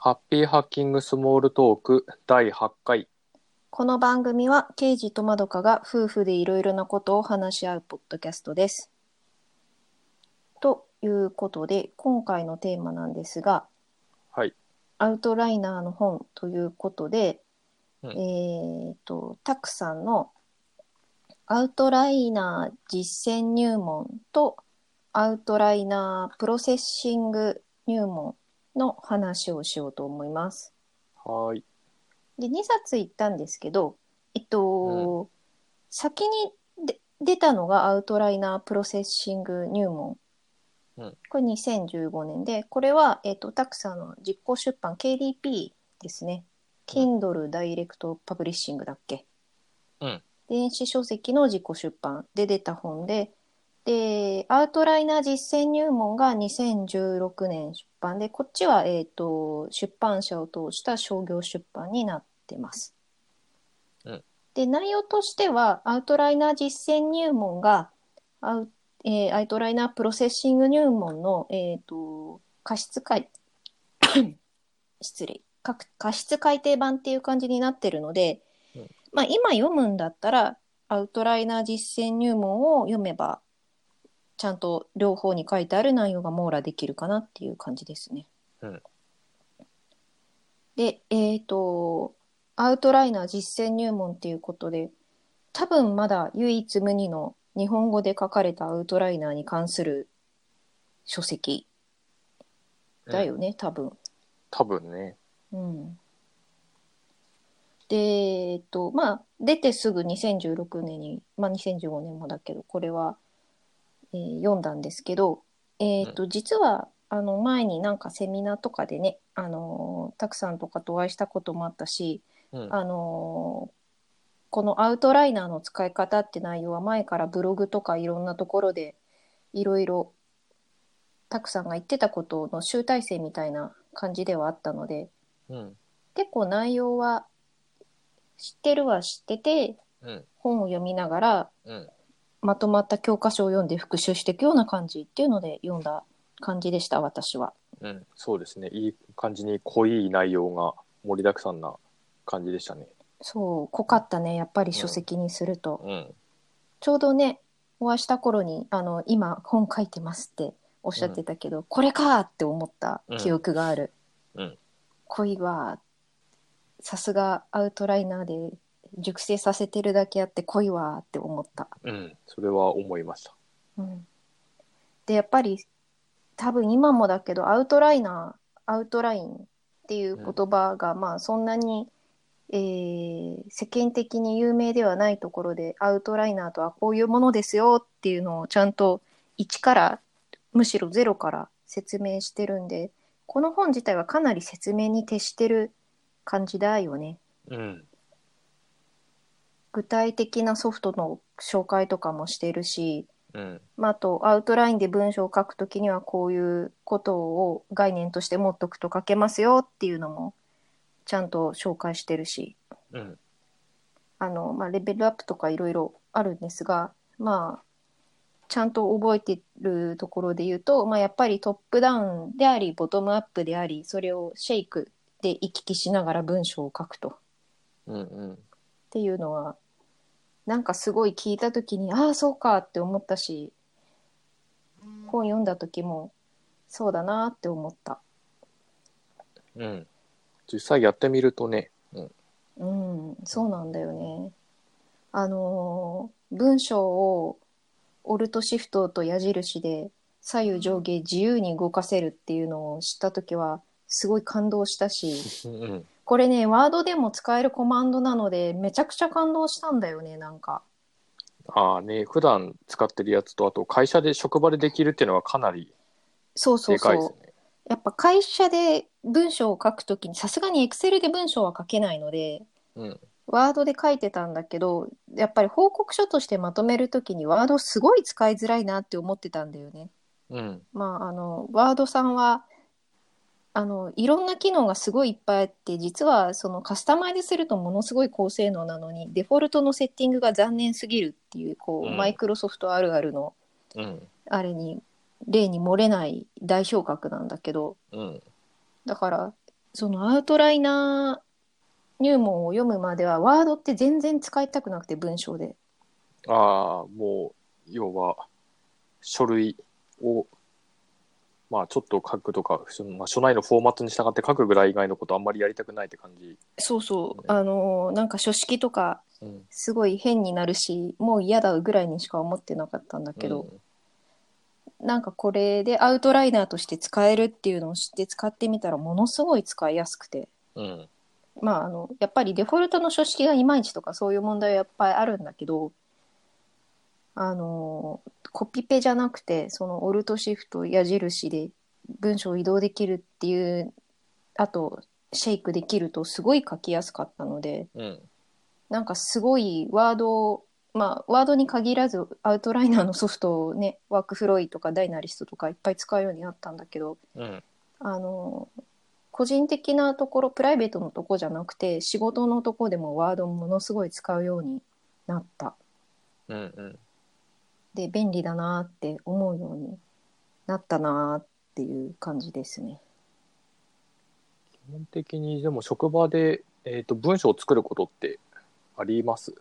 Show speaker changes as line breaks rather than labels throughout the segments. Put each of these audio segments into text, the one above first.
ハッピーハッキングスモールトーク第8回。
この番組は、刑事とまどかが夫婦でいろいろなことを話し合うポッドキャストです。ということで、今回のテーマなんですが、
はい。
アウトライナーの本ということで、
うん
えっ、と、たくさんのアウトライナー実践入門とアウトライナープロセッシング入門の話をしようと思います。
はーい。
で2冊行ったんですけど、えっと、先にで出たのがアウトライナープロセッシング入門。
うん
これ2015年で、これは、えっと、 Tak.さんの自己出版 KDP ですね。Kindle ダイレクトパブリッシングだっけ？
うん
電子書籍の自己出版で出た本で、で、アウトライナー実践入門が2016年出版で、こっちは、えっ、と、出版社を通した商業出版になってます。
うん。
で、内容としては、アウトライナー実践入門が、アウえーアウトライナープロセッシング入門の、えっ、と、加筆改、失礼、か加筆改訂版っていう感じになってるので、
うん。
まあ今読むんだったら、アウトライナー実践入門を読めば、ちゃんと両方に書いてある内容が網羅できるかなっていう感じですね。
うん
で、えっ、と、アウトライナー実践入門っていうことで、多分まだ唯一無二の日本語で書かれたアウトライナーに関する書籍だよね、多分。
多分ね。
うん。で、えっと、まあ、出てすぐ2016年に、まあ2015年もだけど、これは、えー読んだんですけど、えっと、実は、あの、前になんかセミナーとかでね、あのーたくさんとかとお会いしたこともあったし、
うん。
あのーこのアウトライナーの使い方って内容は前からブログとかいろんなところでいろいろたくさんが言ってたことの集大成みたいな感じではあったので
うん。
結構内容は知ってるは知ってて
うん。
本を読みながら
うん。
まとまった教科書を読んで復習していくような感じっていうので読んだ感じでした私は。
うん。そうですね。いい感じに濃い内容が盛りだくさんな感じでしたね。
そう濃かったねやっぱり書籍にすると。
うん。
ちょうどね、お会いした頃に、あの、今本書いてますっておっしゃってたけど、これかって思った記憶がある。
うん。
恋は、さすがアウトライナーで熟成させてるだけあって恋はって思った。
うん。それは思いました。
うん。で、やっぱり、多分今もだけど、アウトライナー、アウトラインっていう言葉が、まあそんなに、えー世間的に有名ではないところで、アウトライナーとはこういうものですよっていうのをちゃんと1から、むしろ0から説明してるんで、この本自体はかなり説明に徹してる感じだよね。
うん。
具体的なソフトの紹介とかもしてるし、
うん。
まあ、あとアウトラインで文章を書くときにはこういうことを概念として持っとくと書けますよっていうのもちゃんと紹介してるし
うん。
あの、まあ、レベルアップとかいろいろあるんですがまあちゃんと覚えてるところで言うと、まあ、やっぱりトップダウンでありボトムアップでありそれをシェイクで行き来しながら文章を書くと。
うん。うん。
っていうのはなんかすごい聞いた時にああそうかって思ったし本読んだ時もそうだなって思った
うん。実際やってみるとね。うん。
うんそうなんだよねあのー文章をオルトシフトと矢印で左右上下自由に動かせるっていうのを知った時はすごい感動したし
うん。
これねワードでも使えるコマンドなのでめちゃくちゃ感動したんだよねなんか
ああね、普段使ってるやつと、あと会社で職場でできるっていうのはかなり
そうそうそ
でかいうですね。
やっぱ会社で文章を書くときにさすがに Excel で文章は書けないので
うん。
ワードで書いてたんだけどやっぱり報告書としてまとめるときにワードすごい使いづらいなって思ってたんだよね。
うん。
まああのワードさんはあのいろんな機能がすごいいっぱいあって実はそのカスタマイズするとものすごい高性能なのにデフォルトのセッティングが残念すぎるっていうこう、
うん
マイクロソフトあるあるの
うん。
あれに例に漏れない代表格なんだけど
うん。
だからそのアウトライナー入門を読むまではワードって全然使いたくなくて文章で。
ああ、もう、要は、書類を、まあ、ちょっと書くとか、まあ、書内のフォーマットに従って書くぐらい以外のことあんまりやりたくないって感じ。
そうそう。
ね
あのーなんか書式とか
うん。
すごい変になるし、もう嫌だぐらいにしか思ってなかったんだけど、なんかこれでアウトライナーとして使えるっていうのを知って使ってみたらものすごい使いやすくて。
うん。うん。
まあ、あの、やっぱりデフォルトの書式がいまいちとかそういう問題はやっぱりあるんだけど、あの、コピペじゃなくて、そのオルトシフト矢印で文章を移動できるっていう、あと、シェイクできるとすごい書きやすかったので、
うん。
なんかすごいワード、まあ、ワードに限らずアウトライナーのソフトをね、ワークフロイとかダイナリストとかいっぱい使うようになったんだけど、
うん。
あの、個人的なところ、プライベートのとこじゃなくて、仕事のとこでもワードをものすごい使うようになった。
うん。うん。
で、便利だなって思うようになったなっていう感じですね。
基本的に、でも職場で、えっ、と、文章を作ることってあります？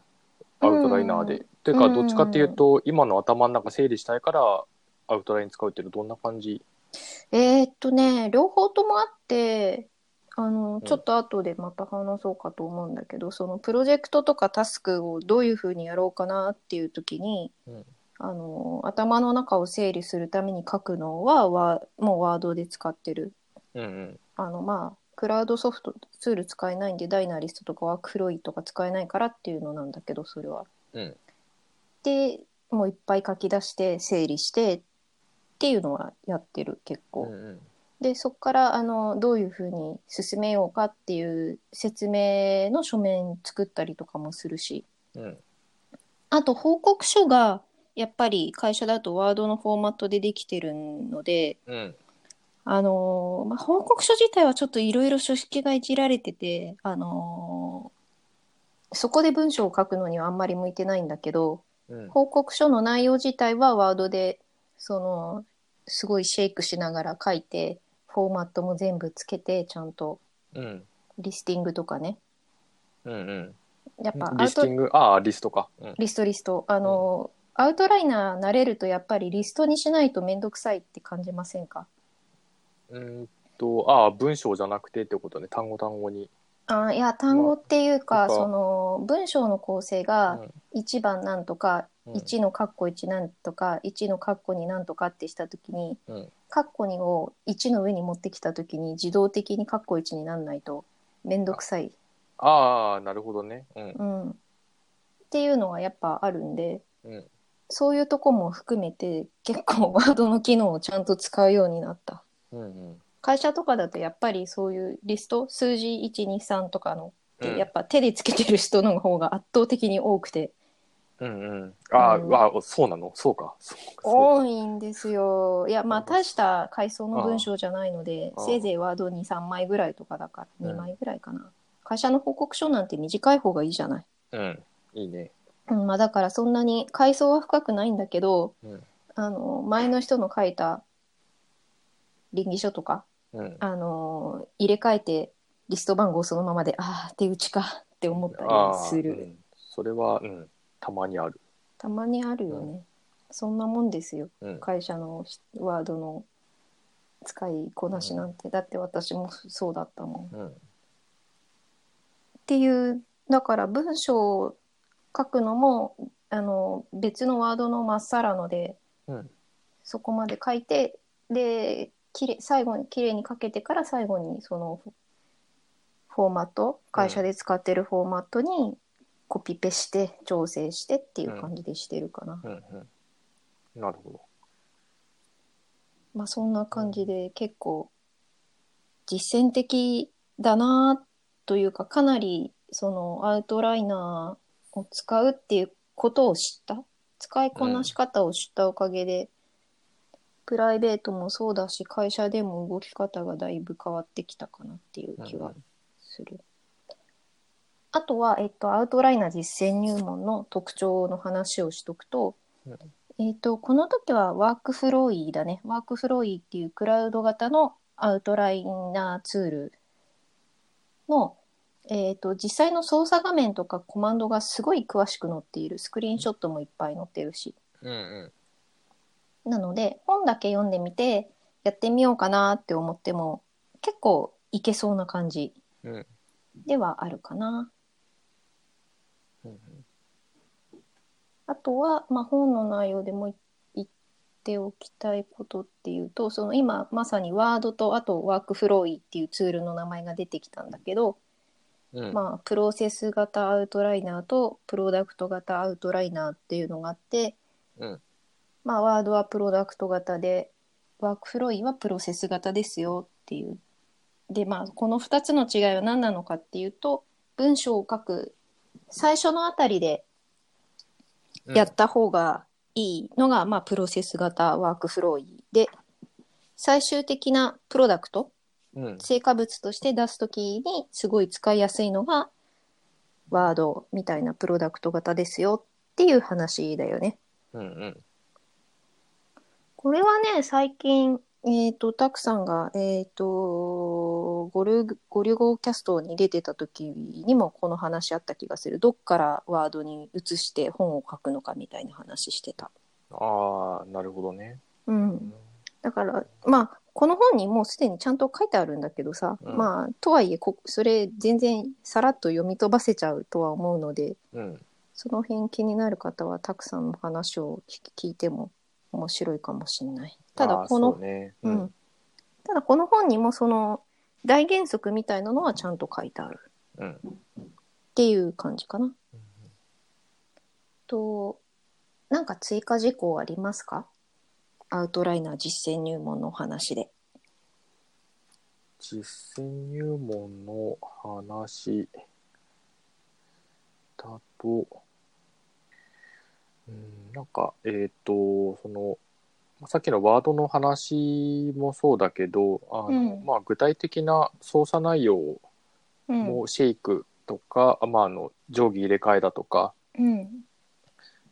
アウトライナーで。というか、
うん。
どっちかっていうと、今の頭の中整理したいから、アウトライン使うっていうのどんな感じ？
えーっとね、両方ともあって、あの、
ん。
ちょっと後でまた話そうかと思うんだけど、そのプロジェクトとかタスクをどういうふうにやろうかなっていう時に、
うん
あの、頭の中を整理するために書くのは、わもうワードで使ってる。
うんうん。
あの、まあ、クラウドソフトツール使えないんで、ダイナリストとかワークフロイとか使えないからっていうのなんだけど、それは。
うん。
で、もういっぱい書き出して、整理してっていうのはやってる、結構。
うんうん。
でそこからあのどういうふうに進めようかっていう説明の書面作ったりとかもするし
うん。
あと報告書がやっぱり会社だとワードのフォーマットでできてるので
うん。
あのーまあ、報告書自体はちょっといろいろ書式がいじられててあのーそこで文章を書くのにはあんまり向いてないんだけど
うん。
報告書の内容自体はワードでそのすごいシェイクしながら書いてフォーマットも全部つけてちゃんと
うん。
リスティングとかね
うんうん。
やっぱ
リスティング、ああ、リストか。うん。
リストリストあの、アウトライナー慣れるとやっぱりリストにしないとめんどくさいって感じませんか？
うーんと、ああ、文章じゃなくてってことね。単語単語に。
あいや単語っていうか、
ま
その文章の構成
う
が
ん。
1番なんとか、
うん
1のカッコ1なんとか1のカッコ2なんとかってした時に
うん。
カッコ2を1の上に持ってきた時に自動的にカッコ1になんないとめんどくさい、
ああ、なるほどね。うん。
うん、っていうのがやっぱあるんで
うん。
そういうとこも含めて結構 ワードの機能をちゃんと使うようになった。
うんうん。
会社とかだとやっぱりそういうリスト？数字123とかのっやっぱ手でつけてる人の方が圧倒的に多くて
うんうん。ああ、
うん
ああそうなの？そうか。そうか。そう
多いんですよいやまあ大した階層の文章じゃないのでせいぜいワード23枚ぐらいとかだから
うん
2枚ぐらいかな、会社の報告書なんて短い方がいいじゃない、
うん。いいね。
うんまあ、だからそんなに階層は深くないんだけど
うん。
あの前の人の書いた倫理書とか
うん。
あの入れ替えてリスト番号そのままでああ手打ちかって思ったりする、
うん。それは、うん。たまにある。
たまにあるよね、そんなもんですよ
うん。
会社のワードの使いこなしなんて、だって私もそうだったもんっ
うん。
ていうだから文章を書くのもあの別のワードのまっさらので
うん。
そこまで書いてできれ最後にきれいに書けてから最後にそのフフォーマット会社で使ってるフォーマットにコピペして調整してっていう感じでしてるかな、
うん。うん。なるほど。
まあそんな感じで結構実践的だなというかかなりそのアウトライナーを使うっていうことを知った？使いこなし方を知ったおかげで、プライベートもそうだし会社でも動き方がだいぶ変わってきたかなっていう気はする。あとは、えっと、アウトライナー実践入門の特徴の話をしとくと、
うん
えっと、この時はワークフローイーだね。ワークフローイーっていうクラウド型のアウトライナーツールの、えー、と実際の操作画面とかコマンドがすごい詳しく載っている。スクリーンショットもいっぱい載ってるし。
うんうん。
なので本だけ読んでみてやってみようかなって思っても結構いけそうな感じ
うん。
ではあるかな。
うん
あとは、まあ、本の内容でもい言っておきたいことっていうとその今まさにワードとあとワークフローイっていうツールの名前が出てきたんだけど、
うん。
まあ、プロセス型アウトライナーとプロダクト型アウトライナーっていうのがあって、
うん。
まあ、ワードはプロダクト型でワークフローイはプロセス型ですよっていう。でまあこの2つの違いは何なのかっていうと文章を書く最初のあたりで
うん。
やった方がいいのが、まあ、プロセス型ワークフローイで最終的なプロダクト
うん。
成果物として出すときにすごい使いやすいのがワードみたいなプロダクト型ですよっていう話だよね。
うんうん。
これはね最近えっ、とたくさんがえっ、とゴルゴリュゴキャストに出てた時にもこの話あった気がする。どっからワードに移して本を書くのかみたいな話してた。
ああなるほどね。
うん、だからまあこの本にもうすでにちゃんと書いてあるんだけどさ、
うん。
まあとはいえこそれ全然さらっと読み飛ばせちゃうとは思うので
うん。
その辺気になる方はたくさんの話を聞聞いても面白いかもしれない。ただ
あー
この
そうね。
う
うんん。
ただこの本にもその大原則みたいなのはちゃんと書いてある。
うん。
っていう感じかな。となんか追加事項ありますか？アウトライナー実践入門のお話で。
実践入門の話。だと、うん、なんか、えっ、と、その、まあさっきのワードの話もそうだけど、あの、
うん。
まあ、具体的な操作内容
うん。
もシェイクとか、まあ、あの、定規入れ替えだとか、
うん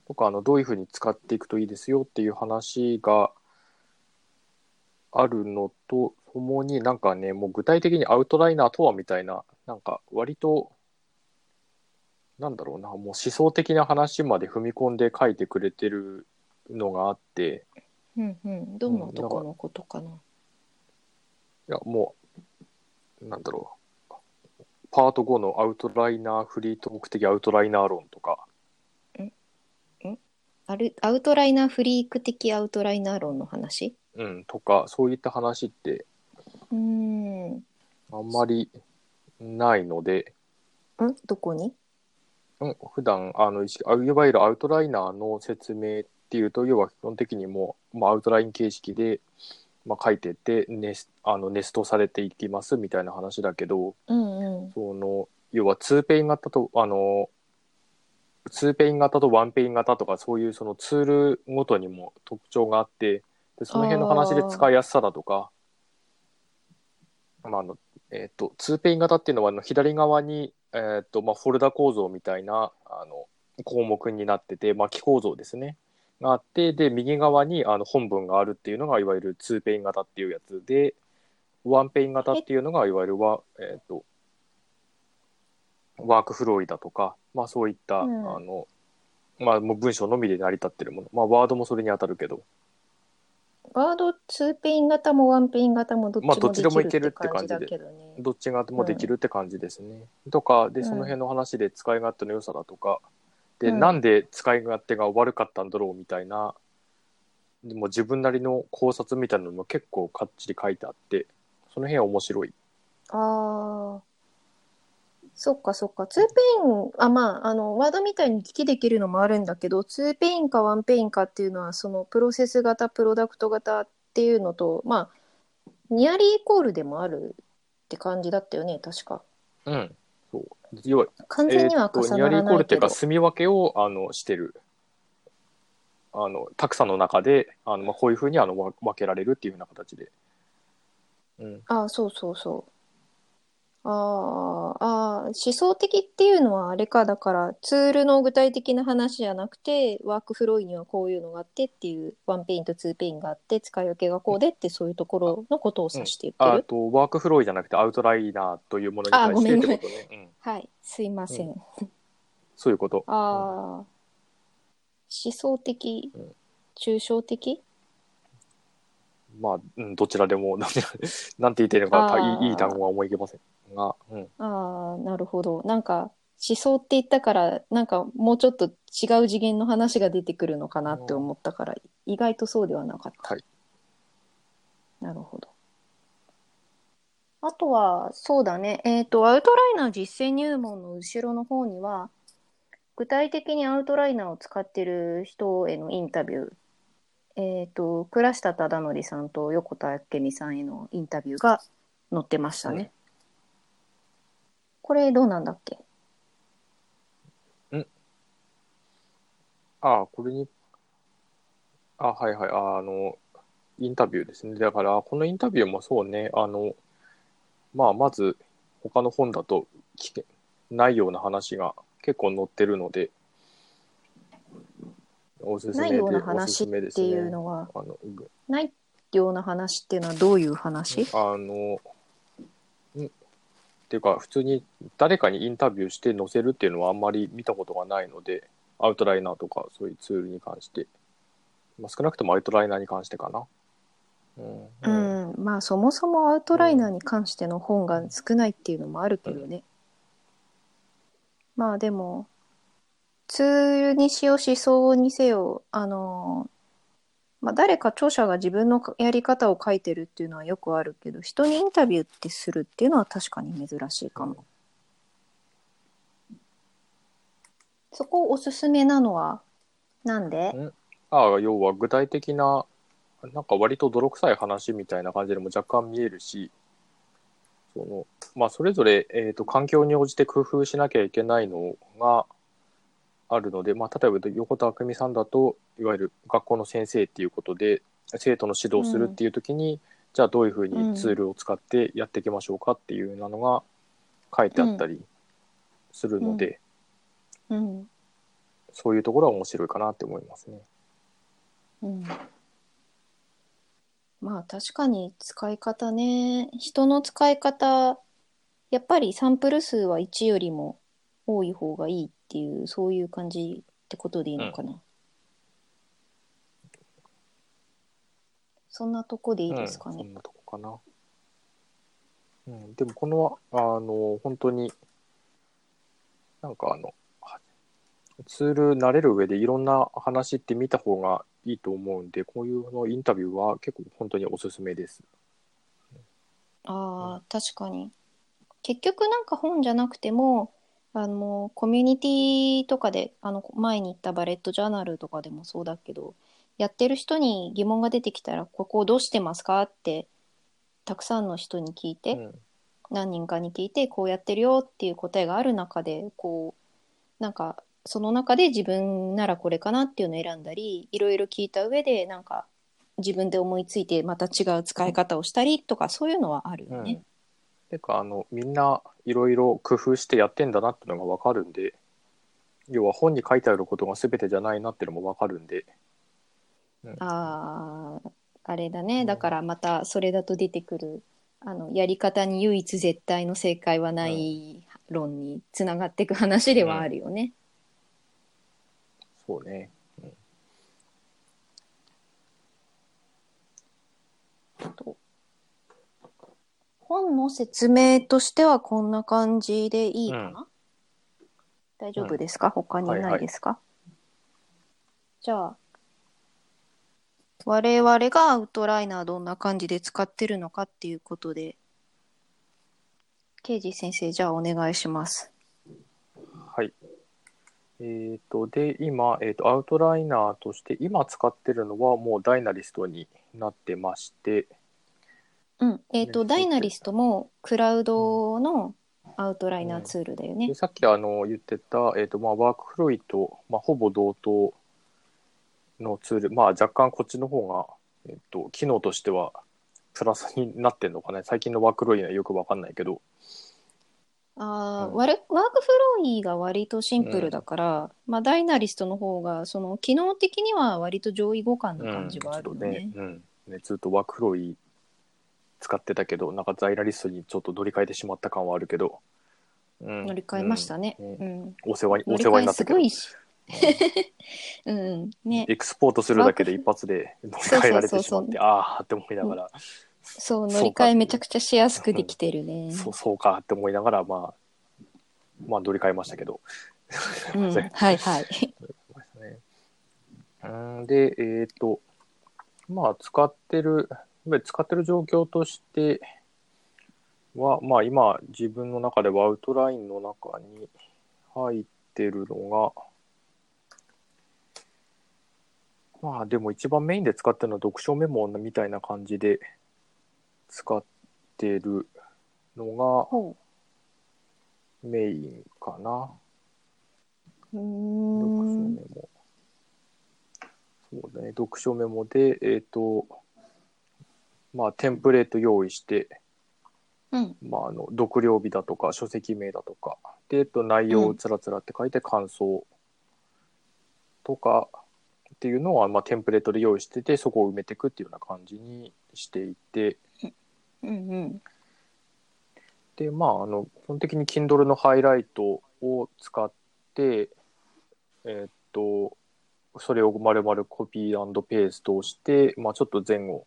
とか、あの、どういうふうに使っていくといいですよっていう話があるのとともに、なんかね、もう具体的にアウトライナーとはみたいな、なんか割と、なんだろうな、もう思想的な話まで踏み込んで書いてくれてるのがあって、
うんうん、どんなとこのことかな？
いや、もう、なんだろう、パート5のアウトライナーフリート目的アウトライナー論とか、
あるアウトライナーフリーク的アウトライナー論の話？
うん、とか、そういった話って
うーん。ん
あんまりないので、
どこに？
うん、普段あのいわゆるアウトライナーの説明っていうと要は基本的にもう、まあ、アウトライン形式で、まあ、書いてってネスあのネストされていきますみたいな話だけど
うんうん。
その要は2ペイン型とあの2ペイン型と1ペイン型とかそういうそのツールごとにも特徴があってでその辺の話で使いやすさだとかまああのえっと2ペイン型っていうのはあの左側に、えっとまあ、フォルダ構造みたいなあの項目になってて木構造ですね。があってで右側にあの本文があるっていうのがいわゆる2ペイン型っていうやつで1ペイン型っていうのがいわゆるは、えっと WorkFlowy だとか、まあ、そういった、
うん。
あのまあ、もう文章のみで成り立ってるもの、まあ、ワードもそれに当たるけど、
ワード2ペイン型も1ペイン型もどっち
まあどっちでも
も
いける
で。きるって
感じで
どね。
どっちがもできるって感じですね。とかで
うん
その辺の話で使い勝手の良さだとか、で、
うん。
なんで使い勝手が悪かったんだろうみたいな。でも自分なりの考察みたいなのも結構かっちり書いてあって。その辺は面白い。
ああ。そっかそっか。2ペイン、あ、まあ、あの、ワードみたいに聞きできるのもあるんだけど、2ペインか1ペインかっていうのは、そのプロセス型、プロダクト型っていうのと、まあ、 nearly equal でもあるって感じだったよね、確か。
うん、そう要は
完全には
えーと
重な
ニアリーイコー
らないけど
ルっていうか。住み分けをあのしてるあのたくさんの中であの、まあ、こういうふうにあのわ分けられるっていうふうな形で。うん
あそうそうそう。あーあー、思想的っていうのはあれか、だからツールの具体的な話じゃなくて、ワークフローにはこういうのがあってっていう、ワンペインとツーペインがあって、使い分けがこうでって、そういうところのことを指して言ってる。
あと、ワークフローじゃなくてアウトライナーというものに対してってことね。うん、
はい、すいません。
うそういうこと。
ああ、思想的
うん、
抽象的？
まあ、うん、どちらでも、なんて言っていいのかいいいい単語は思い浮けませんが、うん、
ああ、なるほど。なんか、思想って言ったから、なんかもうちょっと違う次元の話が出てくるのかなって思ったから、意外とそうではなかった。
はい。
なるほど。あとは、そうだね。えっと、アウトライナー実践入門の後ろの方には、具体的にアウトライナーを使ってる人へのインタビュー、えっと、倉下忠則さんと横田明美さんへのインタビューが載ってましたね。
うん
これどうなんだっけ？
ああ、これに、あはいはい、ああの、インタビューですね。だから、このインタビューもそうね、あの、まあ、まず、他の本だと聞けないような話が結構載ってるので、おすすめで、
ないような話。っていうのは、
あの、ぐ
ないような話っていうのはどういう話？
あの、んっていうか、普通に誰かにインタビューして載せるっていうのはあんまり見たことがないので、アウトライナーとかそういうツールに関して、まあ、少なくともアウトライナーに関してかな。うん。
う
うん
ん、まあそもそもアウトライナーに関しての本が少ないっていうのもあるけどね。まあでも、ツールにしよう思想にせよ、あの、まあ誰か著者が自分のやり方を書いてるっていうのはよくあるけど、人にインタビューってするっていうのは確かに珍しいかも。そこおすすめなのは、なんで？
ああ、要は具体的な、なんか割と泥臭い話みたいな感じでも若干見えるし、その、まあ、それぞれ、えっ、と、環境に応じて工夫しなきゃいけないのがあるので、まあ、例えば横田久美さんだと、いわゆる学校の先生っていうことで、生徒の指導するっていう時に、じゃあどういうふうにツールを使ってやっていきましょうかっていうようなのが書いてあったりするので、
うん。
そういうところは面白いかなって思いますね。
うん。まあ確かに使い方ね、人の使い方、やっぱりサンプル数は1よりも多い方がいいっていう、そういう感じってことでいいのかな。そんなとこでいいですか
うん、そ
ね。
んなとこかな。うん、でもこの、あの、本当に、なんかあの、はツール慣れる上でいろんな話って見た方がいいと思うんで、こういうのインタビューは結構本当におすすめです。
ああ、確かに。結局なんか本じゃなくても、あの、コミュニティとかで、あの、前に言ったバレットジャーナルとかでもそうだけど、やってる人に疑問が出てきたら、ここどうしてますかって、たくさんの人に聞いて、
うん、
何人かに聞いて、こうやってるよっていう答えがある中で、こう、なんか、その中で自分ならこれかなっていうのを選んだり、いろいろ聞いた上で、なんか、自分で思いついてまた違う使い方をしたりとか、そういうのはあるよね。
てかあのみんないろいろ工夫してやってんだなってのが分かるんで要は本に書いてあることが全てじゃないなってのも分かるんで、うん。
ああ、あれだね。
うん。
だからまたそれだと出てくる、あの、やり方に唯一絶対の正解はない論につながっていく話ではあるよね。
そうね、
と本の説明としてはこんな感じでいいかな、大丈夫ですか、他にないですか、じゃあ、我々がアウトライナーどんな感じで使ってるのかっていうことで、刑事先生、じゃあお願いします。
はい。えっ、とで今、えー、とアウトライナーとして今使ってるのはもうダイナリストになってまして
うん。えっ、と、
ね
ダイナリストもクラウドのアウトライナーツールだよね。
で。さっきあの言ってた、えーとまあ、ワークフロイと、まあ、ほぼ同等のツール、まあ、若干こっちの方が、えー、と機能としてはプラスになってんのかね。最近のワークフロイはよくわかんないけど。
あー、
うん。
ワークフローイが割とシンプルだから、まあ、ダイナリストの方が、その、機能的には割と上位互換な感じはあるよね。
うん。ね、うん。ね、ずっとワークフローイ使ってたけど、なんかザイラリストにちょっと乗り換えてしまった感はあるけど、うん
乗り換えましたね。
う
うんん。
お世話に、
乗
お世話になったけど
ごいし。うん。ね。
エクスポートするだけで一発で 乗り換えられてしまって、ああって思いながら、
そう、乗り換えめちゃくちゃしやすくできてるね。
そうそうかって思いながら、まあ、まあ乗り換えましたけど。
うん。はいはい。
ねうんで、えっ、と、まあ、使ってる、使ってる状況としては、まあ、今、自分の中ではアウトラインの中に入ってるのが、まあ、でも一番メインで使ってるのは読書メモみたいな感じで使ってるの
ほ
がメインかな。
う。う
読書
ーん。
メモ。そうだね、読書メモで、えっ、と、まあ、テンプレート用意して、
うん。
まあ、あの、読了日だとか、書籍名だとか、で、えっと、内容をつらつらって書いて感想とかっていうのは、まあ、テンプレートで用意してて、そこを埋めていくっていうような感じにしていて、
うんうん。
で、まあ、あの、基本的に Kindle のハイライトを使って、えーっと、それを丸々コピーペーストをして、まあ、ちょっと前後、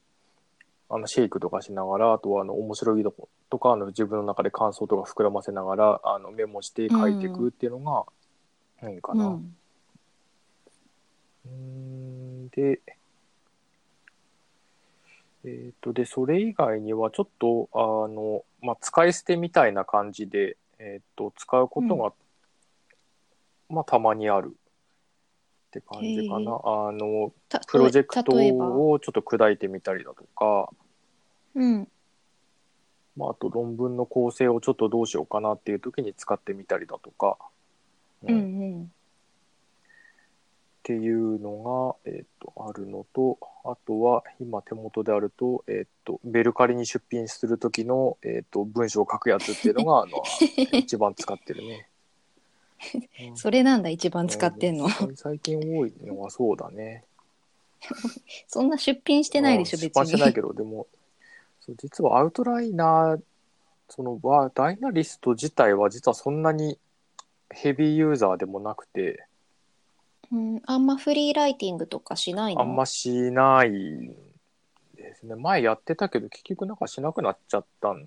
あの、シェイクとかしながら、あとは、あの、面白いとことか、あの、自分の中で感想とか膨らませながら、あの、メモして書いていくっていうのが、何かな。
うん。
うーんで、えっ、と、で、それ以外には、ちょっと、あの、まあ、使い捨てみたいな感じで、えっ、と、使うことが、まあ、たまにあるって感じかな。あの、
た
プロジェクトをちょっと砕いてみたりだとか、
うん。
まあ、あと論文の構成をちょっとどうしようかなっていう時に使ってみたりだとか、
うんうん。
っていうのが、えっとあるのとあとは今手元であると,、えっとメルカリに出品する時の、えっと文章を書くやつっていうのがあの 一番使ってるね。うん
それなんだ、一番使ってんの。
うん最近多いのはそうだね。
そんな出品してないでしょ、別
うん出版してない
に。
けどでもそう実はアウトライナーそのはダイナリスト自体は実はそんなにヘビーユーザーでもなくて。
うん、あんまフリーライティングとかしないの？
あんましないですね。前やってたけど、結局なんかしなくなっちゃったん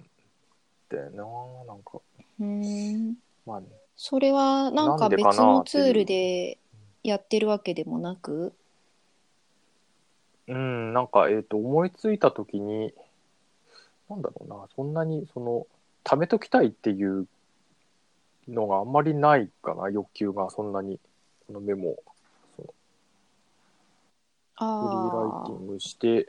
だよな。なんか、
うん。
まあね。
それはなんか別のツールでやってるわけでもなく？
うん、なんか、えっ、と、思いついた時に、なんだろうな、そんなに、その、貯めときたいっていうのがあんまりないかな、欲求が、そんなに、このメモフリーライティングして、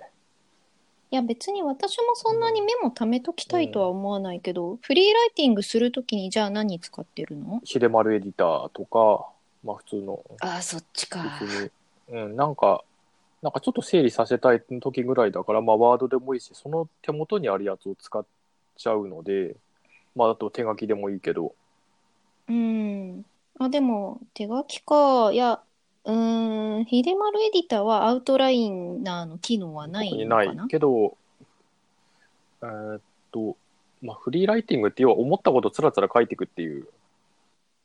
いや別に私もそんなにメモ貯めときたいとは思わないけど、フリーライティングするときにじゃあ何使ってるの？
秀丸エディターとか、まあ普通の。
ああそっちか。
うん、なんか、なんかちょっと整理させたい時ぐらいだから、まあ、ワードでもいいし、その手元にあるやつを使っちゃうので、まあ、あと手書きでもいいけど、
うん。あでも手書きか。いやうーん秀丸エディターはアウトライナーの機能は
ない
のかな？
けど、えーっと、まあ、フリーライティングって要は思ったことつらつら書いていくっていう、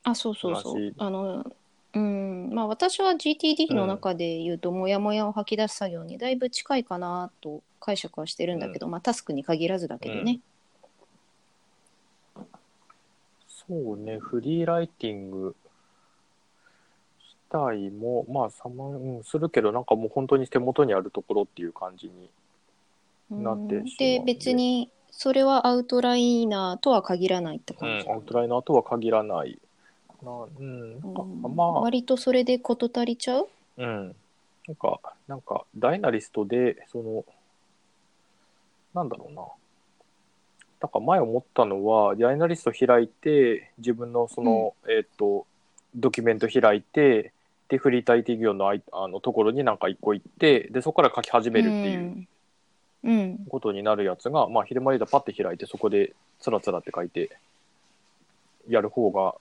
あそうそうそう。
話。
あのうんまあ私は GTD の中で言うと、モヤモヤを吐き出す作業にだいぶ近いかなと解釈はしてるんだけど、まあタスクに限らずだけどね、
そうね、フリーライティング。自体も、まあ、さま、うん、するけど、なんかもう本当に手元にあるところっていう感じになってしまう
うんで別にそれはアウトライナーとは限らないって
うん、
感じ、
アウトライナーとは限らない。なうん、なんか、
うん。
まあ、
割とそれで事足りちゃう？
うん。なんか、なんか、ダイナリストで、その、なんだろうな。なんか前思ったのは、ダイナリスト開いて、自分のその、えっ、と、ドキュメント開いて、で、フリータイティングのあいあのところになんか一個行って、で、そこから書き始めるっていう
うん、うん。
ことになるやつが、まあ、昼間リーダーパッて開いて、そこでつらつらって書いてやる方が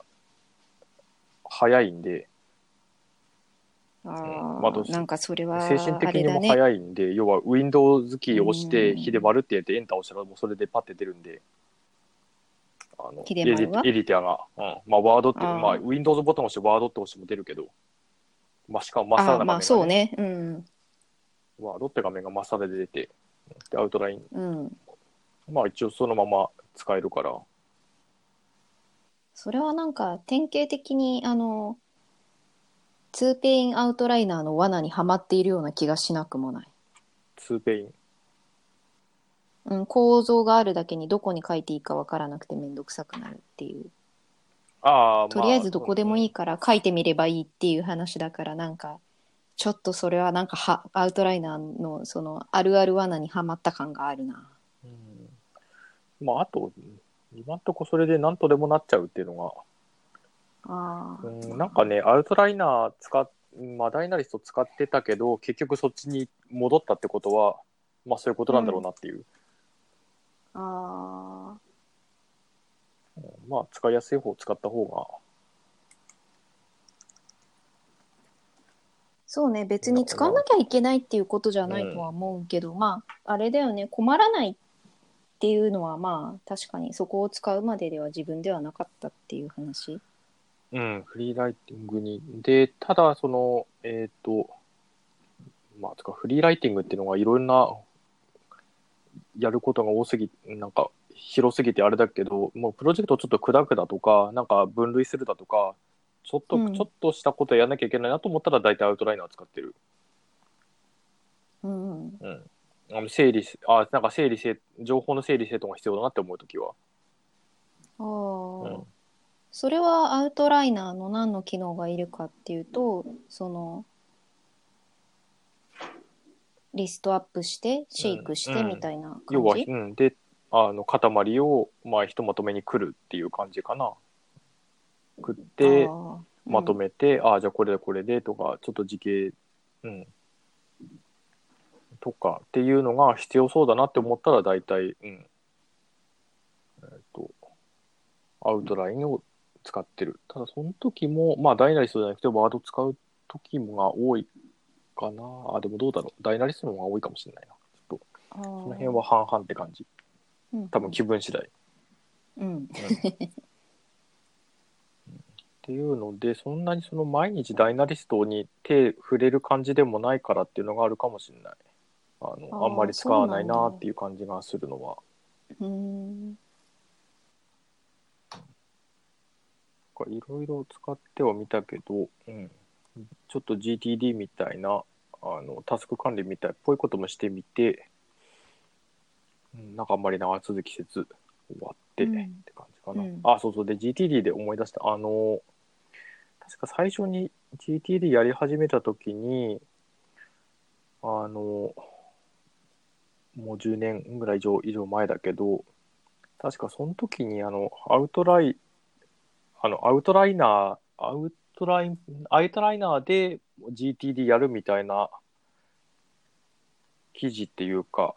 早いんで、
あ
うん。まあ
なんかそれは
精神的にも。早いんで、要は Windows キーを押して、
うん。
ヒデマルってやってエンターを押したらもうそれでパッて出るんで、あのエディエディターが、うん、まあワードって、
あー。
まあ Windows ボタンを押してワードって押しても出るけど、まあしかも真っさらな画面が、
あーまあそうね。うん。
ワードって画面が真っさらで出て、で、アウトライン、
うん。
まあ一応そのまま使えるから、
それはなんか典型的にあの、ツーペインアウトライナーの罠にはまっているような気がしなくもない。
2ペイン。
うん、構造があるだけにどこに書いていいかわからなくてめんどくさくなるっていう。
ああ、
とりあえずどこでもいい
か。
から書いてみればいいっていう話だからなんか、ちょっとそれはなんかはアウトライナーのそのあるある罠にはまった感があるな。
うんまああと、今んとこそれで何とでもなっちゃうっていうの
あ
が、うん、なんかね、アウトライナー使っ、まあダイナリスト使ってたけど、結局そっちに戻ったってことは、まあそういうことなんだろうなっていう。
あ。あ
うんまあ使いやすい方を使った方が、
そうね、別に使わなきゃいけないっていうことじゃないとは思うけど、まあ、あれだよね、困らないっていうのは、まあ、確かにそこを使うまででは自分ではなかったっていう話。
うん、フリーライティングに。で、ただ、その、えっ、と、まあ、つかフリーライティングっていうのがいろんな、やることが多すぎ、なんか、広すぎてあれだけど、もうプロジェクトをちょっと砕くだとか、なんか分類するだとか、ちょっと、
うん
ちょっとしたことやらなきゃいけないなと思ったら、大体アウトライナー使ってる。
うんうん。
うん。あの整理し、あ、なんか整理整、情報の整理整頓が必要だなって思うときは。
ああ、
うん
それはアウトライナーの何の機能がいるかっていうと、その、リストアップして、シェイクして
うん
みたいな
要は、
感じ、
うん。で、あの、塊を、まあ、ひとまとめに来るっていう感じかな。食って、まとめて、ああ、じゃあこれでこれでとか、ちょっと時系、うん。とかっていうのが必要そうだなって思ったら、大体、うん。えっ、と、アウトラインを使ってる。ただ、その時も、まあ、ダイナリストじゃなくて、ワード使う時もが多いかな。あ、でもどうだろう。ダイナリストの方が多いかもしれないな。ちょっと、その辺は半々って感じ。
うん
多分気分次第。
うん。
っていうので、そんなにその毎日ダイナリストに手触れる感じでもないからっていうのがあるかもしれない。あの
あー
あんまり使わない
そうなんだ
なっていう感じがするのは。
うん。
いろいろ使ってはみたけど、うん、ちょっと GTD みたいなあのタスク管理みたいっぽいこともしてみて、うん、なんかあんまり長続きせず終わって、
うん
って感じかな。
うん
あ、そうそう。で、GTD で思い出した。あの、確か最初に GTD やり始めたときに、あの、もう10年ぐらい以上以上前だけど、確かその時にあの、アウトライ、あの、アウトライナー、アウトライン、アウトライナーで GTD やるみたいな記事っていうか、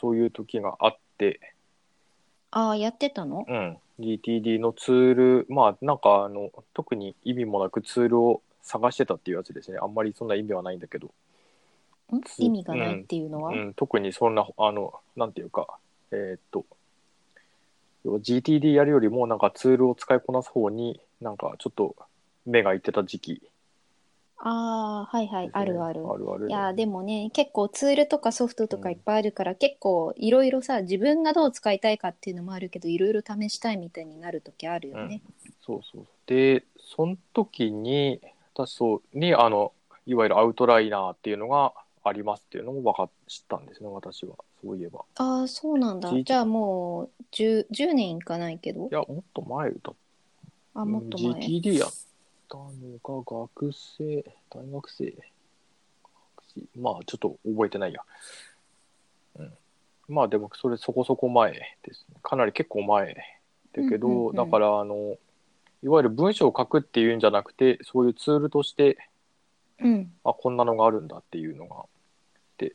そういう時があって、
ああ、やってたの？
うん、GTD のツール、まあなんかあの特に意味もなくツールを探してたっていうやつですね。あんまりそんな意味はないんだけど、
ん？
つ
意味がないっていうのは、
うん、特にそんな、あの、なんていうか、えーっと、要は GTD やるよりもなんかツールを使いこなす方になんかちょっと目がいってた時期
ああ、はいはい、あるある。
あるある
いや、でもね、結構ツールとかソフトとかいっぱいあるから、結構いろいろさ、自分がどう使いたいかっていうのもあるけど、いろいろ試したいみたいになるときあるよね。
そうそう。で、その時に、私そうに、あの、いわゆるアウトライナーっていうのがありますっていうのも分かっ知ったんですね、私は。そういえば。
ああ、そうなんだ。
G-
じゃあもう10、10年いかないけど
い、や、もっと前だ
あ、もっと前。
GTD やったのが学生、大学生。学生まあ、ちょっと覚えてないや。うん。まあ、でも、それそこそこ前ですね。かなり結構前だけど、
うんうんうん
だから、あの、いわゆる文章を書くっていうんじゃなくて、そういうツールとして、
うん。
あ、こんなのがあるんだっていうのが、で、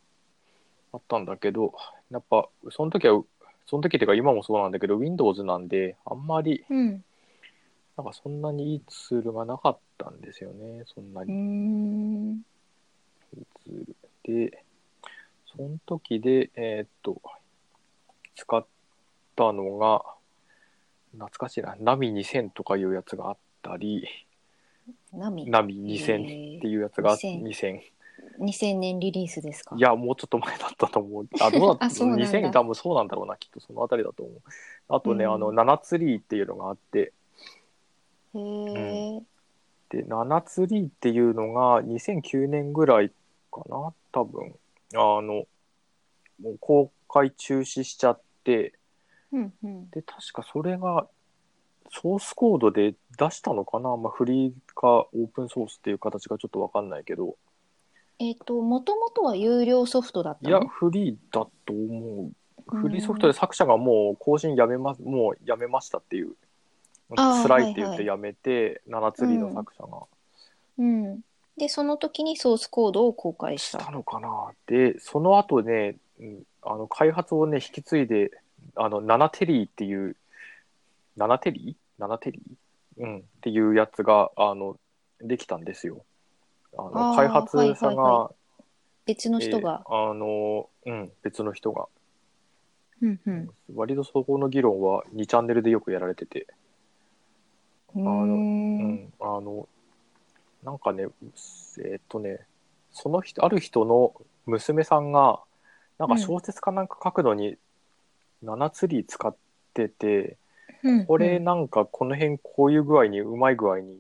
あったんだけど、やっぱ、その時は、その時っていうか今もそうなんだけど、Windows なんで、あんまり、
うん。
なんかそんなにいいツールがなかったんですよね、そんなに
ん。
いいツール。で、その時で、えーっと、使ったのが、懐かしいな、ナミ2000とかいうやつがあったり、
ナミ？
ナミ2000っていうやつがあって、
2000
2000。
2000年リリースですか？
いや、もうちょっと前だったと思う。あ、どうだった？
あそうなんだ
2000多分そうなんだろうな、きっとそのあたりだと思う。あとね、
うん
あの、7ツリーっていうのがあって、
へえ。
で、7ツリーっていうのが2009年ぐらいかな、多分。あの、もう公開中止しちゃって、
うんうん。
で、確かそれが、ソースコードで出したのかな、まあ、フリーかオープンソースっていう形がちょっとわかんないけど、
えっと、もともとは有料ソフトだった
いや、
の
フリーだと思う。
うん
フリーソフトで作者がもう更新やめま、もうやめましたっていう、辛いって言って
はい
やめて、七釣りの作者が
うん。で、その時にソースコードを公開し。
したたのかな。で、その後ね、うんあの開発をね、引き継いで、あの、ナナテリーっていう、ナナテリー？ナナテリー？うん、っていうやつが、あの、できたんですよ。あの
あー
開発者
はいはい
が、
は別の人が。
えーあの、うん、別の人が。
うんうん。
割とそこの議論は2チャンネルでよくやられてて、
うー。
うんん、あの、なんかね、えーっとね、その人、ある人の娘さんが、なんか小説かなんか書くのに、7ツリー使ってて、
うん
これなんかこの辺こういう具合に、うまい具合に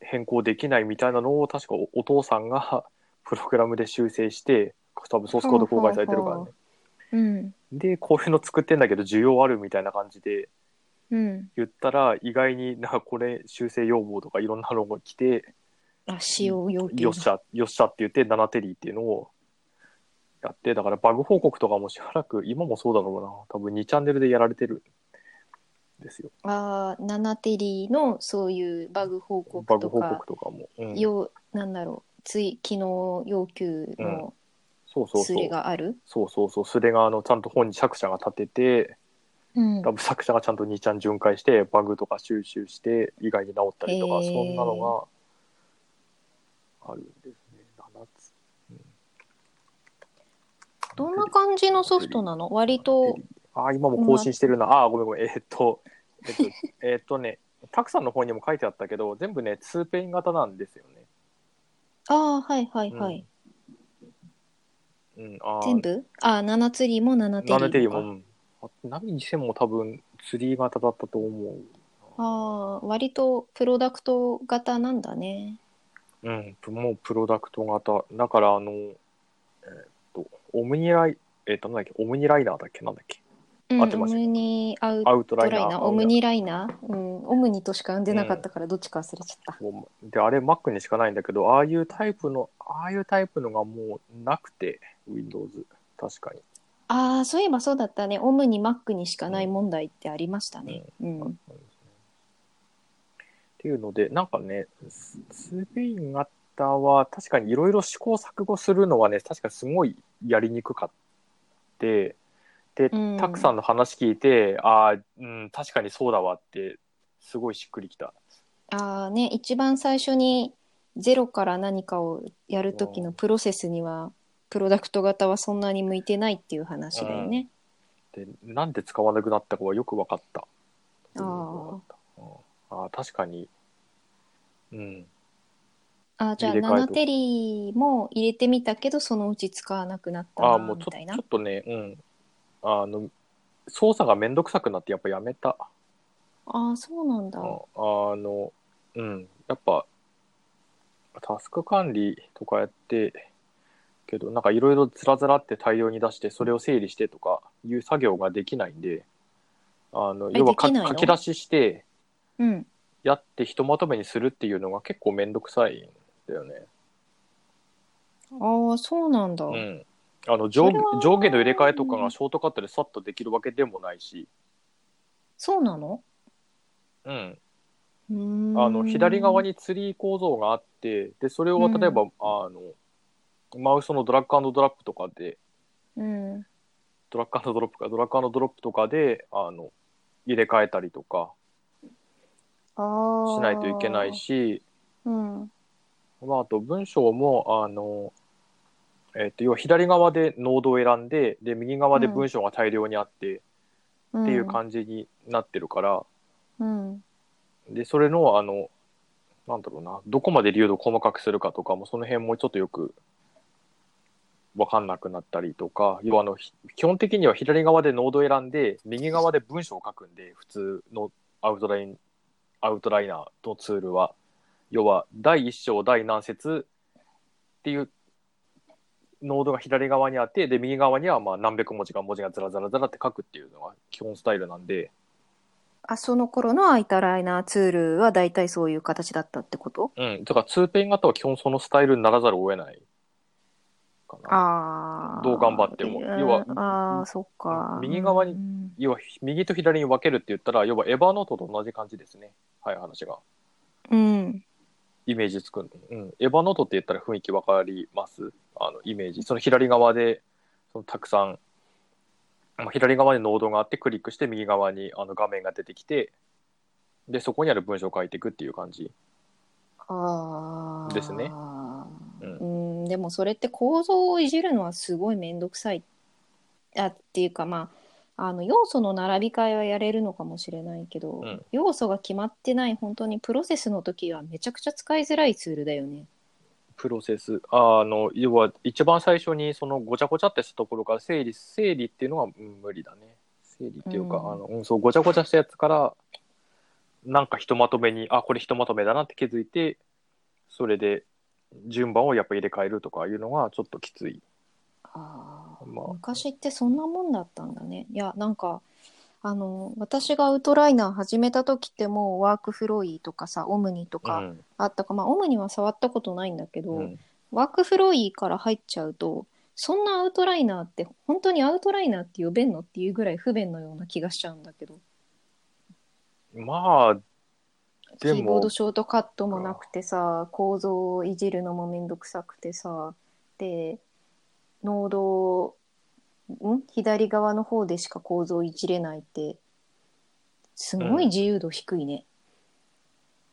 変更できないみたいなのを確かおお父さんが プログラムで修正して、多分ソースコード公開されてるからね
ほうほ。うん。
で、こういうの作ってんだけど需要あるみたいな感じで、
うん。
言ったら意外になこれ修正要望とかいろんなのが来て、
あ、使用要求。
よっしゃ、よっしゃって言って7テリーっていうのをやって、だからバグ報告とかもしばらく、今もそうだろうな、多分2チャンネルでやられてるんですよ。
ああ、ナナテリーのそういうバグ報告
バグ報
とか、
告とかも。うん、
よなんだろう、つい、機能要求の
そうそうそう
スレ。がある？
そうそうそう。それがあのちゃんと本に作者が立てて、
うん
多。分作者がちゃんと2ちゃん巡回して、バグとか収集して、意外に直ったりとか、
へー
そんなのがあるんですね。7つ。うん
どんな感じのソフトなの？割と、
ああ、今も更新してるな。ああ、ごめんごめん。えーっと、えっと、えーっとね、 Tak.さんの方にも書いてあったけど、全部ね、2ペイン型なんですよね。
ああ、はいはいはい。
うん、あー
全部？ああ、 NanaTree も NanaTerry もか。
NanaTerry も、うん。あ Nami2000も多分、3型だったと思う。
ああ、割とプロダクト型なんだね。
うん、もうプロダクト型。だから、あの、えーっと、オムニライ、えーっと、なんだっけ、オムニライナーだっけなんだっけ？
うん、オムニアウ
アウトラ
イナー。オムニライナー、うん、オムニとしか呼んでなかったからどっちか忘れちゃった。
もうで、あれ Mac にしかないんだけど、ああいうタイプの、ああいうタイプのがもうなくて、Windows。確かに。
ああ、そういえばそうだったね。オムニ Mac にしかない問題ってありましたね。うん。
っていうので、なんかね、ススペイン型は確かにいろいろ試行錯誤するのはね、確かすごいやりにくかって、で、
うん
たくさんの話聞いて、ああ、うん、確かにそうだわって、すごいしっくりきた。
ああね、一番最初にゼロから何かをやるときのプロセスには、プロダクト型はそんなに向いてないっていう話だよね。
で、なんで使わなくなったかはよく分かった。
あー
うんあー、確かに。うん。
ああ、じゃあ
入れ替えと
7テリーも入れてみたけど、そのうち使わなくなった
ああ、
な、
もうちょ
みたいな？
ちょ。っとね、うん。あの、操作がめんどくさくなってやっぱやめた。
ああ、そうなんだ。
あの、うん、やっぱ、タスク管理とかやって、けど、なんかいろいろずらずらって大量に出して、それを整理してとかいう作業ができないんで、あの、
え
要は書き出しして、
うん。
やってひとまとめにするっていうのが結構めんどくさいんだよね。
ああ、そうなんだ。
うん。あの上
それは
上下の入れ替えとかがショートカットでさっとできるわけでもないし、
そうなの？
うん。
うーん
あの左側にツリー構造があってでそれを例えば、あのマウスのドラッグドラップとかで
うん。
ドラッグドロップかドラッグドロップとかであの入れ替えたりとか。しないといけない。し、
うん。
まあ、あと文章も、あの、えっと、要は左側でノードを選んで、で、右側で文章が大量にあって、
っ
っていう感じになってるから、
うん。
で、それの、あの、なんだろうな、どこまで流度を細かくするかとかも、その辺もちょっとよくわかんなくなったりとか、要はあの、ひ基本的には左側でノードを選んで、右側で文章を書くんで、普通のアウトライン、アウトライナーのツールは。要は、第1章、第何節っていうノードが左側にあって、で、右側にはまあ何百文字か文字がずらずらずらって書くっていうのが基本スタイルなんで、
あ、その頃のアウトライナーツールは大体そういう形だったってこと？
うん。だから、2ペン型は基本そのスタイルにならざるを得ないかな。
ああ。
どう頑張っても
うん
要は
ああ、そっか。
右側に
うん
要は、右と左に分けるって言ったら、要はエヴァーノートと同じ感じですね。はい、話が。
うん。
イメージつくの。うん。エヴァーノートって言ったら雰囲気わかります？あの、イメージ。その左側で、そのたくさん、まあ左側にノードがあって、クリックして右側にあの画面が出てきて、で、そこにある文章を書いていくっていう感じ。
ああ。
ですね
う。
うん
でもそれって構造をいじるのはすごいめんどくさい。あっていうかまあ、あの要素の並び替えはやれるのかもしれないけど、
うん
要素が決まってない本当にプロセスの時はめちゃくちゃ使いづらいツールだよね。
プロセス。あの、要は、一番最初に、そのごちゃごちゃってしたところから整理、整理っていうのは、うん無理だね。整理っていうか、
うん
あの、うん、そう、ごちゃごちゃしたやつから、なんかひとまとめに、あ、これひとまとめだなって気づいて、それで、順番をやっぱ入れ替えるとかいうのがちょっときつい。
あー
まあ
昔ってそんなもんだったんだね。いやなんかあの私がアウトライナー始めた時ってもうワークフロイとかさオムニとか
うん。
あったか、まあオムニは触ったことないんだけど、
うん。
ワークフロイから入っちゃうとそんなアウトライナーって本当にアウトライナーって呼べんのっていうぐらい不便のような気がしちゃうんだけど
まあ、
キーボード、ショートカットもなくてさ構造をいじるのもめんどくさくてさでノードん？左側の方でしか構造をいじれないってすごい自由度低いね。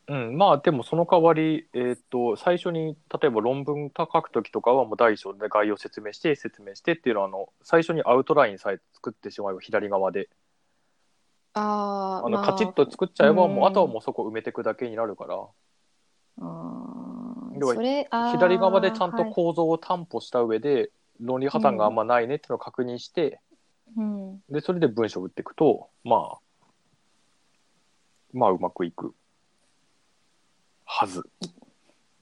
うん、まあでもその代わり、えーっと、最初に、例えば論文書くときとかはもう第一章で概要説明して、説明してっていうのは、あの、最初にアウトラインさえ作ってしまえば左側で、
ああ
あのカチッと作っちゃえば、
うん。
もうあとはもうそこ埋めていくだけになるから、要は
それあー
左側でちゃんと
はい。
構造を担保した上で、論理破綻があんまないねっていうのを確認して、
うん。
で、それで文章を打っていくと、まあ、まあうまくいくはず。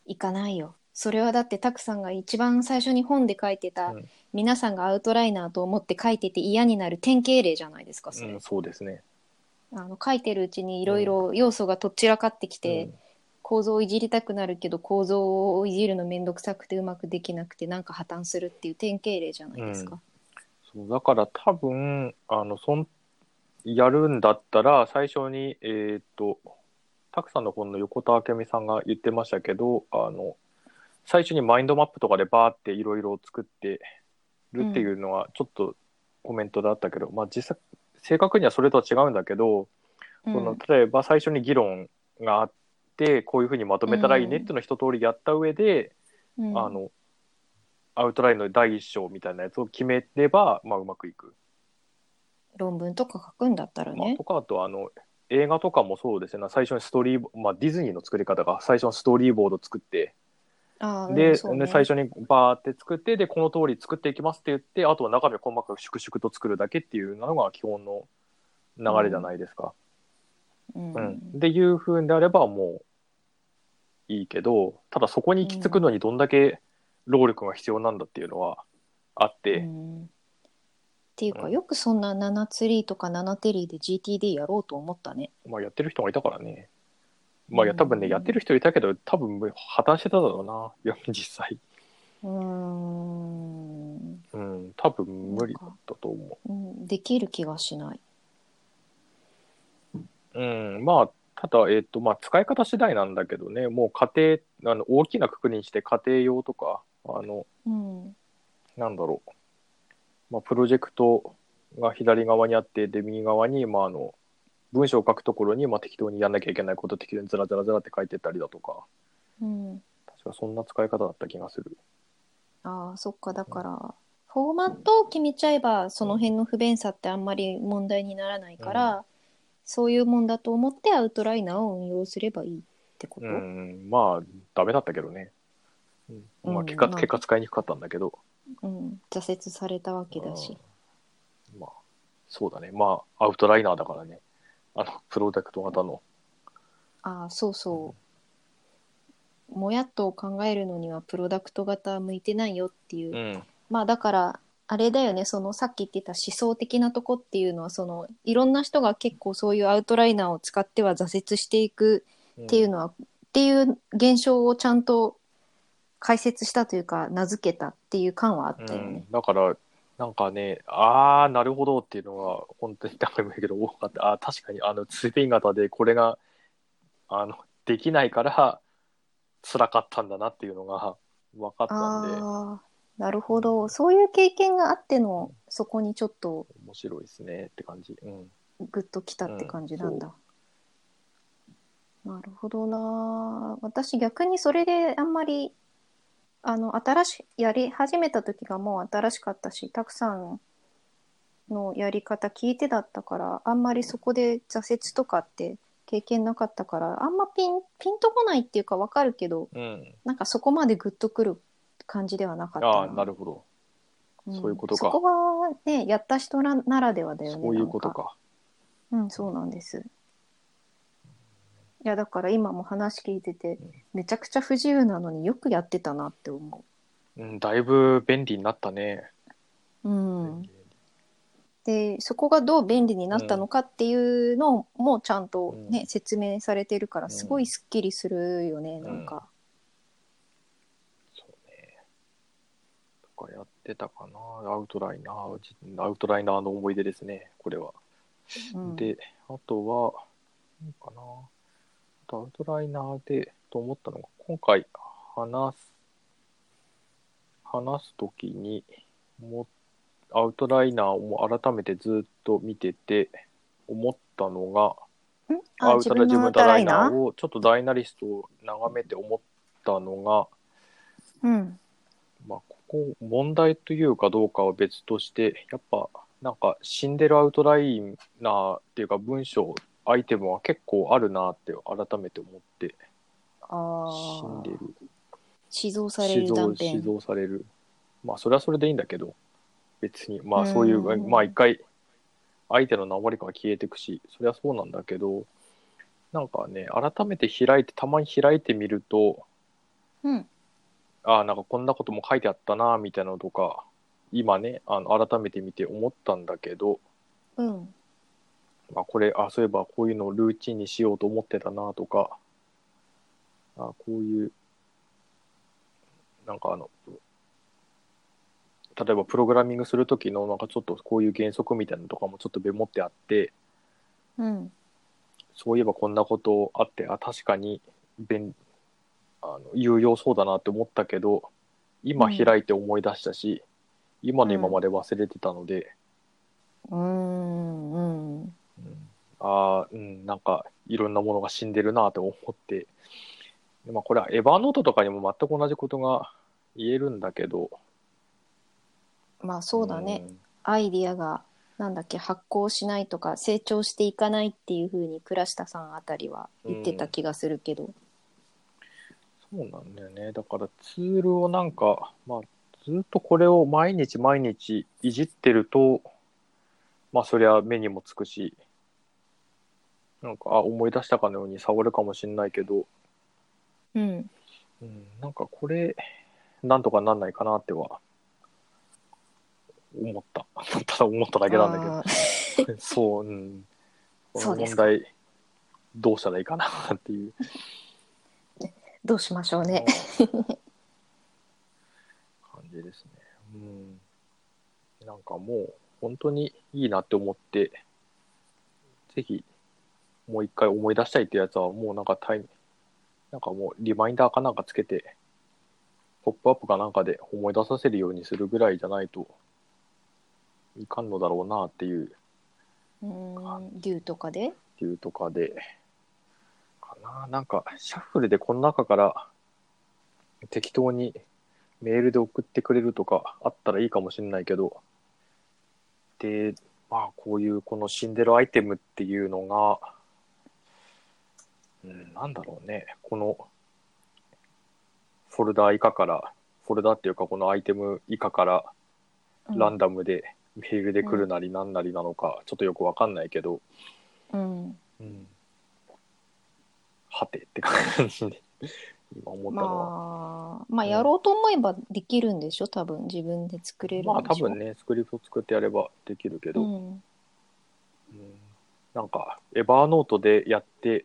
いかないよ。それはだってタクさんが一番最初に本で書いてた、
うん。
皆さんがアウトライナーと思って書いてて嫌になる典型例じゃないですかそれ、
うん、そうですね。
あの書いてるうちにいろいろ要素がとっちらかってきて、
うん。
構造をいじりたくなるけど構造をいじるのめんどくさくてうまくできなくてなんか破綻するっていう典型例じゃないですか。
そうだから多分あのそんやるんだったら最初にえっ、とたくさんの本の横田明美さんが言ってましたけどあの最初にマインドマップとかでバーっていろいろ作ってるっていうのはちょっとコメントであったけど、まあ実際正確にはそれとは違うんだけど、
うん
その例えば最初に議論があってこういうふうにまとめたらいいねっていうのを一通りやった上で、
うん
あのアウトラインの第一章みたいなやつを決めれば、まあ、うまくいく。
論文とか書くんだったら
まあ、
ね
と。かあとあの映画とかもそうですよね最初にストーリーボまあ、ディズニーの作り方が最初のストーリーボード作って
あ
で,、
ね
で最初にバーって作ってでこの通り作っていきますって言ってあとは中身を細かく粛々と作るだけっていうのが基本の流れじゃないですか。
うん
うんでいうふうであればもういいけどただそこに行き着くのにどんだけ労力が必要なんだっていうのはあって。
うんっていうか、
うん
よくそんな7ツリーとか7テリーで GTD やろうと思ったね。
まあ、やってる人がいたからね。まあ、多分ね、やってる人いたけど、多分破綻してただろうな、実際。
うーん
うん、多分無理だったと思
うんできる気がしない。
う。うん、まあ、ただ、えっ、と、まあ、使い方次第なんだけどね、もう家庭、あの大きなくくりにして家庭用とか、あの、
うん
なんだろう、まあ、プロジェクトが左側にあって、で、右側に、まあ、あの、文章を書くところに、まあ、適当にやんなきゃいけないこと適当にずらずらずらって書いてったりだとか。
うん。
確かそんな使い方だった気がする。
ああ、そっか。だから、フォーマットを決めちゃえば、その辺の不便さってあんまり問題にならないから、そういうもんだと思ってアウトライナーを運用すればいいってこと、
うん。まあダメだったけどね、うん。まあ、
うん
結果
まあ。
結果使いにくかったんだけど。
うん、挫折されたわけだし。
うん。まあそうだね。まあアウトライナーだからねあのプロダクト型の
ああ、そうそう。もやっと考えるのにはプロダクト型向いてないよっていう。
うん
まあだから、あれだよね、そのさっき言ってた思想的なとこっていうのは、そのいろんな人が結構そういうアウトライナーを使っては挫折していくっていうのは、っていう現象をちゃんと解説したというか、名付けたっていう感はあったよね
うん。だからなんかねああなるほどっていうのが本当に何回も言うけど多かったあー確かにあのツーピン型でこれがあのできないから辛かったんだなっていうのが分かったんで
ああ、なるほど。そういう経験があっての、そこにちょっと
面白いですねって感じ、うん、
グッときたって感じなんだ。なるほどな。私逆にそれであんまり、あの、新しい、やり始めた時がもう新しかったし、たくさんのやり方聞いてだったから、あんまりそこで挫折とかって経験なかったから、あんまピン、ピンとこないっていうかわかるけど、
うん、
なんかそこまでグッとくる感じではなかった
ああなるほど
うん
そういうことか
そこはね、やった人なならではだよね。
そういうこと。
かうん、そうなんです。いや、だから今も話聞いてて、めちゃくちゃ不自由なのによくやってたなって思
うん、だいぶ便利になったね。
う。うん。で、そこがどう便利になったのかっていうのもちゃんとね、
うん
説明されてるから、
ん
すごいスッキリするよね、なんか。
そうね。とかやってたかな。アウトライナー、アウトライナーの思い出ですね、これは。
うん、
で、あとは、何かな。あとアウトライナーでと思ったのが、今回話す、話すときにも、アウトライナーを改めてずっと見てて思ったのが、
ん？あ、自分のアウトライナー
をちょっとダイナリストを眺めて思ったのが、
うん。
まあ、ここ問題というかどうかは別としてやっぱなんか死んでるアウトライナーっていうか文章アイテムは結構あるなって改めて思って。
あ
死んでる。
あ、死蔵される断片。
死蔵される。まあそれはそれでいいんだけど。別に。まあそういう
うん
まあ一回相手の名残が消えていくしそれはそうなんだけどなんかね改めて開いてたまに開いてみると
うん。
ああ、なんかこんなことも書いてあったな、みたいなのとか、今ね、あの改めて見て思ったんだけど、
うん。
まあ、これ、あそういえばこういうのをルーチンにしようと思ってたな、とか、あこういう、なんかあの、例えばプログラミングするときの、なんかちょっとこういう原則みたいなのとかもちょっとメモってあって、
うん。
そういえばこんなことあって、あ、確かに便あの有用そうだなって思ったけど、今開いて思い出したし、今の今まで忘れてたので、
うーん。うん。
うんああ、うん、なんかいろんなものが死んでるなと思って、でまあ、これはエヴァノートとかにも全く同じことが言えるんだけど、
まあそうだね。
ん
アイディアが、なんだっけ、発行しないとか、成長していかないっていうふうに、倉下さんあたりは言ってた気がするけど。
そうなんだよね。だからツールをなんか、まあ、ずっとこれを毎日毎日いじってると、まあそりゃ目にもつくし、なんか、あ、思い出したかのように触るかもしれないけど、
うん。
うん、なんかこれ、なんとかなんないかなっては、思った。ただ思っただけなんだけど。そう、うん。この問題、どうしたらいいかなっていう。
どうしましょうね。
感じですね。うん。なんかもう、本当にいいなって思って、ぜひ、もう一回思い出したいってやつは、もうなんかタイム、なんかもうリマインダーかなんかつけて、ポップアップかなんかで思い出させるようにするぐらいじゃないといかんのだろうなっていう。
うーん、デューとかで？
っていうとかで、かな。なんか、シャッフルでこの中から適当にメールで送ってくれるとかあったらいいかもしれないけど、で、まあ、こういうこの死んでるアイテムっていうのが、うん、なんだろうね、このフォルダ以下から、フォルダっていうかこのアイテム以下から
うん
ランダムでメールで来るなりなんなりなのか、ちょっとよくわかんないけど、
うん。
うん、はてって感じで今思ったのは。
まあ、まあ、
うん
やろうと思えばできるんでしょ？多分、自分で作れる
まあ多分。ね、スクリプト作ってやればできるけど、
うん。
うんなんか、エヴァーノートでやって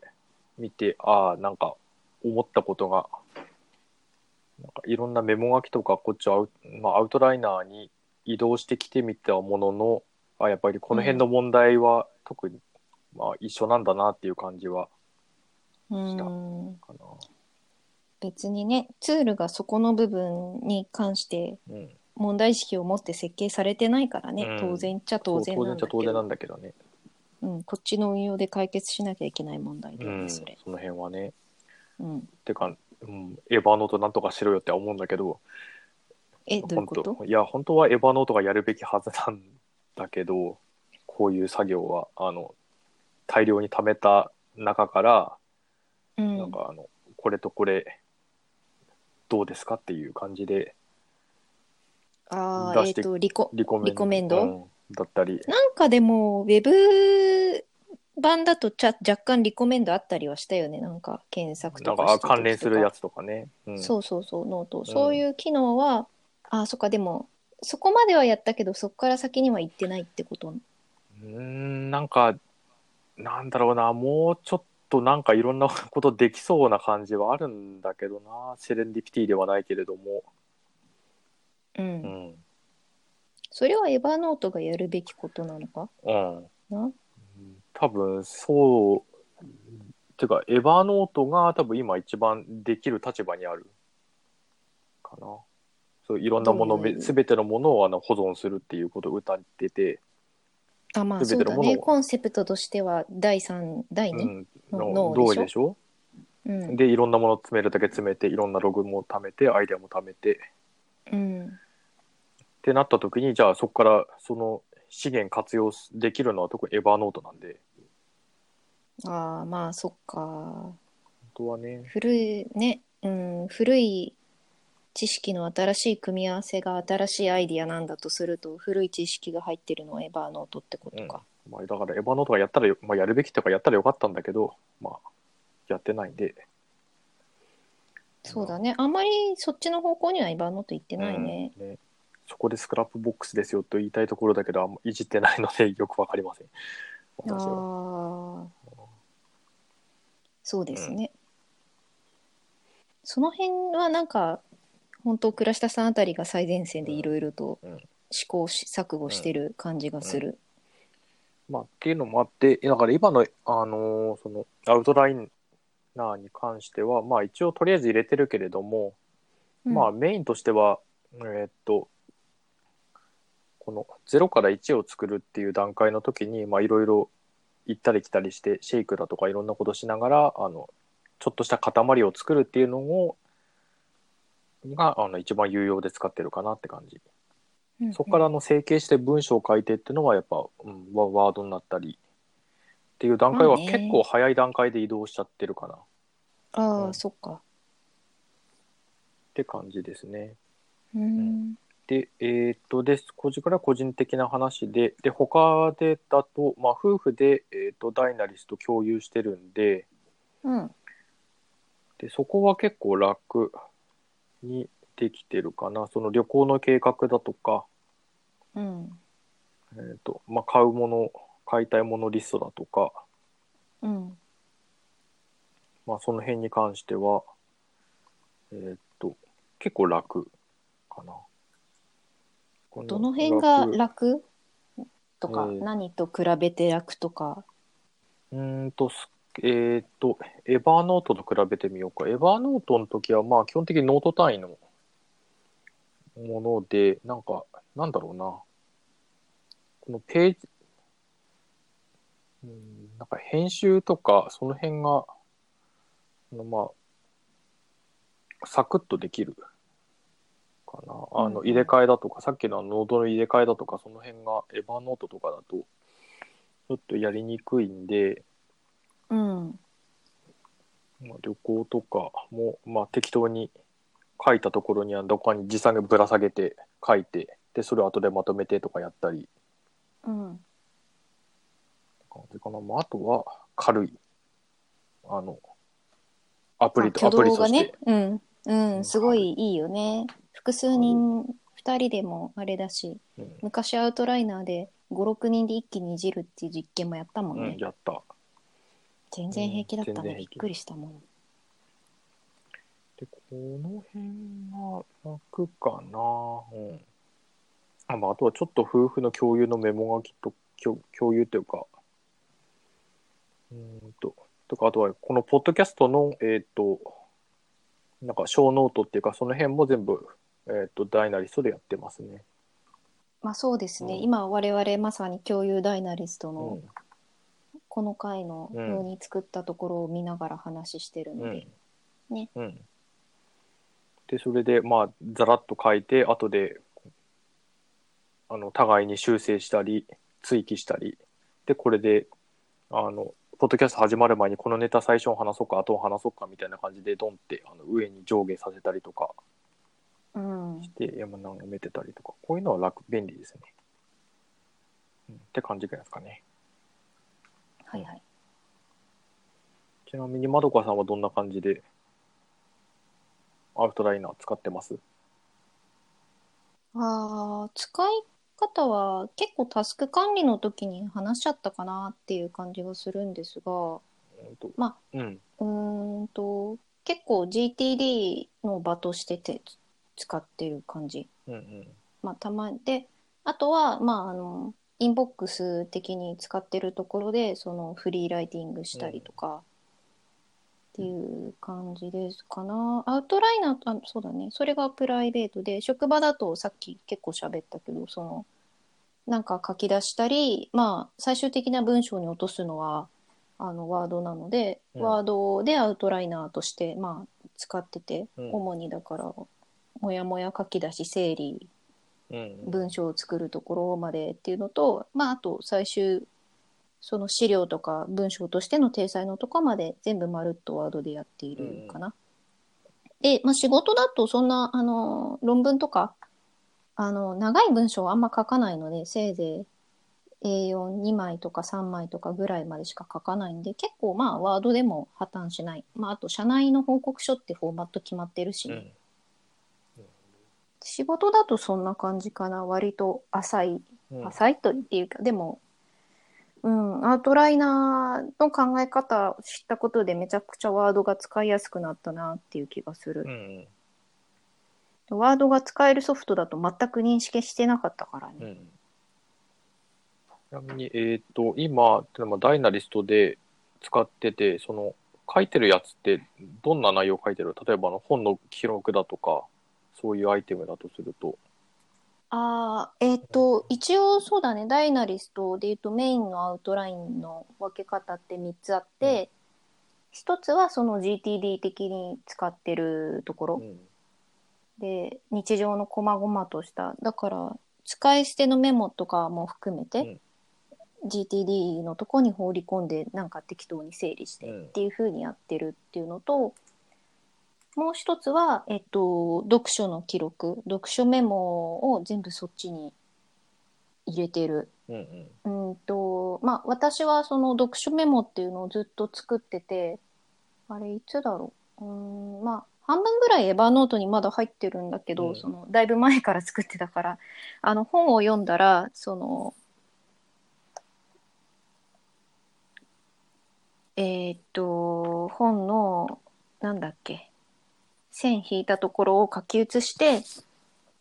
みて、ああ、なんか、思ったことが、なんかいろんなメモ書きとか、こっちアウ,、まあ、アウトライナーに移動してきてみたものの、あやっぱりこの辺の問題は特に、まあ、一緒なんだなっていう感じはした
うん。
かな。
別にね、ツールがそこの部分に関して
うん、
問題意識を持って設計されてないからね、
うん
当然っちゃ当然なんだけど
当然っちゃ当然なんだけどね。
うん、こっちの運用で解決しなきゃいけない問題だ
うん、
それ。
その辺はね。
うん。
てか、うん、エヴァーノートなんとかしろよって思うんだけど、
え、どういうこと？
本当いや本当はエヴァノートがやるべきはずなんだけどこういう作業はあの大量に貯めた中から、
うん。
なんかあのこれとこれどうですかっていう感じで
ああ、えっと、リコ、
リコメン
ド？
うんだったり。
なんかでも、ウェブ版だとちゃ若干リコメンドあったりはしたよね、なんか検索とかした時とか。
関連するやつとかね、うん、
そうそうそう、ノート。そういう機能は、あ、そっか、でも、そこまではやったけど、そこから先には行ってないってこと？
うーんなんかなんだろうな。もうちょっとなんかいろんなことできそうな感じはあるんだけどな。セレンディピティではないけれども、
うん。
うん
それはエヴァノートがやるべきことなのか？
うん、
な？
多分そうてかエヴァノートが多分今一番できる立場にあるかな。そういろんなもの
どういう？
すべてのものをあの保存するっていうことを歌ってて、
あ、まあそうだ
全てのものを。
ね。コンセプトとしては、第3、第2、
うん、
の
の
脳でしょ？
でしょ？
うん。
でいろんなものを詰めるだけ詰めていろんなログも貯めてアイデアも貯めて。
うん。
ってなった時にじゃあそこからその資源活用できるのは特にエヴァノートなんで
ああ、まあそっか。
本当はね
古い、ね、うん、古い知識の新しい組み合わせが新しいアイディアなんだとすると、古い知識が入ってるのはエヴァノートってことか。
まあ、だからエヴァノートがやったらよ、まあ、やるべきとかやったらよかったんだけど、まあ、やってないんで。
そうだね。あんまりそっちの方向には Evernote 行ってないね。
うんねそこで Scrapbox ですよと言いたいところだけど、あんまいじってないのでよくわかりません。私は。
ああ。そうですね。その辺はなんか、本当倉下さんあたりが最前線でいろいろと
うん
試行錯誤してる感じがする。
まあ、っていうのもあって、だから今の、あのーその、アウトライナーに関しては、まあ一応とりあえず入れてるけれども、
うん
まあメインとしては、えーっと、この0から1を作るっていう段階の時に、まあいろいろ行ったり来たりして、シェイクだとかいろんなことしながら、あの、ちょっとした塊を作るっていうのを、が、あの、一番有用で使ってるかなって感じ。
うん
そこからあの整形して文章を書いてっていうのはやっぱ、うん、ワワードになったりっていう段階は結構早い段階で移動しちゃってるかなっ
ああ、
うん
そっか。
て感じですね。
うん。
で、えーっと、で、こちらは個人的な話で、で、他でだと、まあ、夫婦で、えーっと、ダイナリスと共有してるんで、
うん。
で、そこは結構楽にできてるかな。その旅行の計画だとか、
うん。
えーっと、まあ、買うもの、買いたいものリストだとか、
うん。
まあ、その辺に関しては、えーっと、結構楽かな。こ
どの辺が
楽
楽？とか、
えー
何と比べて楽とか？
うーんと、すえーっと、 Evernote と比べてみようか。 Evernote の時は、まあ、基本的にノート単位のもので、なんか、なんだろうな。このページ、うーんなんか編集とか、その辺が、まあ、サクッとできるかな。あの、入れ替えだとか、さっきのノードの入れ替えだとか、その辺がエヴァノートとかだと、ちょっとやりにくいんで、
うん。
まあ、旅行とかも、まあ、適当に書いたところにはどこかに実際にぶら下げて書いてでそれを後でまとめてとかやったり
うん。
感じかな、まあ、あとは軽いあのアプリと、
まあ
アプリとして
うん。う
うん
ん、すごいいいよね。複数人、二人でもあれだし、
うん。
昔アウトライナーで5、6人で一気にいじるっていう実験もやったもん
うん
ね。
やった。
全然平気だったね。
うん
びっくりしたもん。
でこの辺が楽かな。うん。あ,、まあ、あとはちょっと夫婦の共有のメモ書きと共共有というか。うーんと。とかあとはこのポッドキャストのえっ、となんかショーノートっていうかその辺も全部えっ、と Dynalist でやってますね。
まあそうですね。
うん。
今我々まさに共有 Dynalist
う
の
ん。
この回の
うん。
ように作ったところを見ながら話してるので、ね。
うん。でそれでまあざらっと書いて後であの互いに修正したり追記したりでこれであのポッドキャスト始まる前にこのネタ最初に話そうか後を話そうかみたいな感じでドンってあの上に上下させたりとか
うん。
して山名を埋めてたりとか。こういうのは楽便利ですね、うん、って感じぐらいですかね。
はいはい。
ちなみにまどかさんはどんな感じでアウトライナー使ってます？
ああ、使い方は結構タスク管理の時に話しちゃったかなっていう感じがするんですが、ま
うん
うーんと、結構 GTD の場としてて使ってる感じ。
うんうん
まあ、たまで、あとは、まあ、あの、インボックス的に使ってるところで、そのフリーライティングしたりとか、っていう感じですかな。アウトライナーと、あ、そうだね。それがプライベートで、職場だとさっき結構喋ったけど、その、なんか書き出したり、まあ、最終的な文章に落とすのは、あの、ワードなので、
うん
ワードでアウトライナーとして、まあ、使ってて、
うん
主にだから、もやもや書き出し、整理、
うん
文章を作るところまでっていうのと、まあ、あと最終その資料とか文章としての体裁のとこまで全部まるっとワードでやっているかな。で、まあ、仕事だとそんなあの論文とかあの長い文章はあんま書かないのでせいぜい A42 枚とか3枚とかぐらいまでしか書かないんで結構まあワードでも破綻しない。まあ、あと社内の報告書ってフォーマット決まってるし、
うん。
仕事だとそんな感じかな。割と浅い。
うん。
浅いとっていうか、でも、うん、アウトライナーの考え方を知ったことでめちゃくちゃワードが使いやすくなったなっていう気がする
う。ん
ワードが使えるソフトだと全く認識してなかったからね。
うんちなみに、えっ、と、今、ダイナリストで使ってて、その、書いてるやつって、どんな内容を書いてる？例えば、あの本の記録だとか、そういうアイテムだとすると。
ああ、えっ、と、一応そうだね、ダイナリストで言うとメインのアウトラインの分け方って3つあって、一つはその GTD 的に使ってるところ。
うん。
で日常の細々とした。だから使い捨てのメモとかも含めて、GTD のとこに放り込んでなんか適当に整理して
うん。
っていう風にやってるっていうのと、もう一つは、えっと、読書の記録。読書メモを全部そっちに入れてる。
うんうん。
うんとまあ私はその読書メモっていうのをずっと作っててあれいつだろう？うーんまあ半分ぐらいエヴァノートにまだ入ってるんだけど、
うん。
そのだいぶ前から作ってたからあの本を読んだらそのえーっと本のなんだっけ？線引いたところを書き写して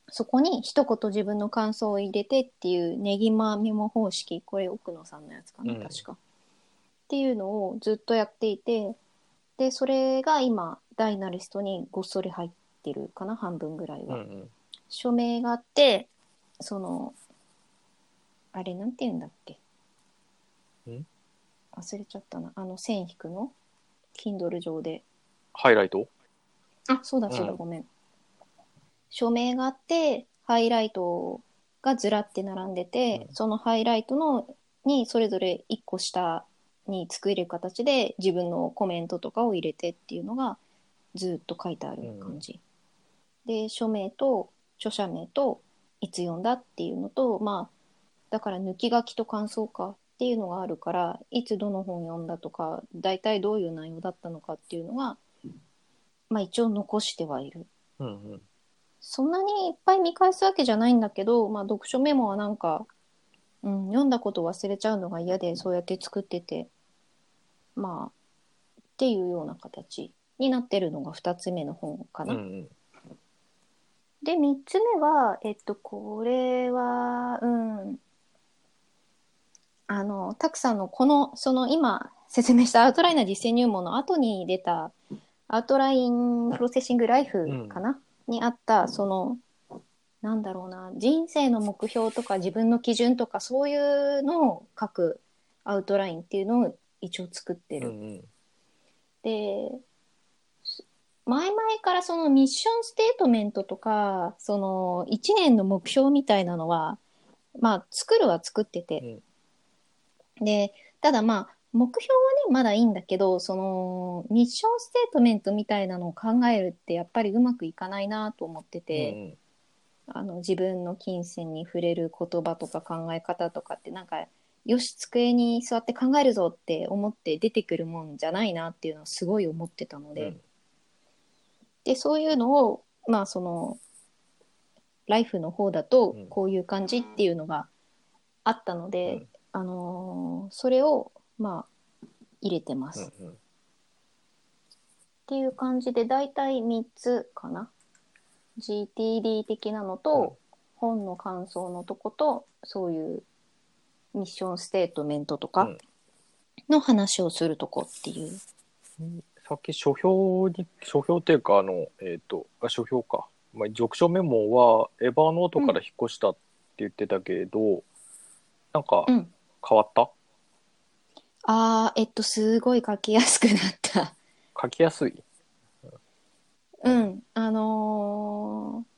そこに一言自分の感想を入れてっていうネギマメモ方式これ奥野さんのやつかな、
うん
確か。っていうのをずっとやっていてでそれが今ダイナリストにごっそり入ってるかな半分ぐらいは。
うんうん
署名があってそのあれなんて言うんだっけ？
ん？
忘れちゃったな。あの、線引くの ?Kindle 上で。
ハイライト？
あ、そうだそうだ、
うん
ごめん。署名があって、ハイライトがずらって並んでて、
うん
そのハイライトのにそれぞれ1個下に作れる形で自分のコメントとかを入れてっていうのがずっと書いてある感じ。で、署名と著者名といつ読んだっていうのと、まあ、だから抜き書きと感想かっていうのがあるから、いつどの本読んだとか、大体どういう内容だったのかっていうのが、まあ一応残してはいる。
うんうん。
そんなにいっぱい見返すわけじゃないんだけど、まあ読書メモはなんか、うん、読んだこと忘れちゃうのが嫌で、そうやって作ってて、まあ、っていうような形になってるのが2つ目の本かな。
うんうん。
で、3つ目は、えっと、これは、うん、あの、たくさんのこの、その今説明したアウトライナー実践入門の後に出た、アウトラインプロセッシングライフかな、にあった、その、なんだろうな、人生の目標とか自分の基準とかそういうのを書くアウトラインっていうのを一応作ってる。
うんうん。
で、前々からそのミッションステートメントとか、その1年の目標みたいなのは、まあ作るは作ってて。で、ただまあ、目標はね、まだいいんだけど、そのミッションステートメントみたいなのを考えるってやっぱりうまくいかないなと思ってて、あの自分の金銭に触れる言葉とか考え方とかってなんか、よし、机に座って考えるぞって思って出てくるもんじゃないなっていうのはすごい思ってたので、
うん。
で、そういうのを、まあその、ライフの方だと
うん。
こういう感じっていうのがあったので、
うん。
あのーそれを、まあ、入れてます。っ
うんうん。
ていう感じで、だいたい3つかな。GTD 的なのと、本の感想のとこと、そういうミッションステートメントとか
うん
の話をするとこっていう。
さっき書評に、書評っていうか、あの、えっ、と、あ書評か。まあ、読書メモはエヴァーノートから引っ越したって言ってたけど、なんか
うん
変わった、
あー、えっと、すごい書きやすくなった。
書きやすい？
うん、あのー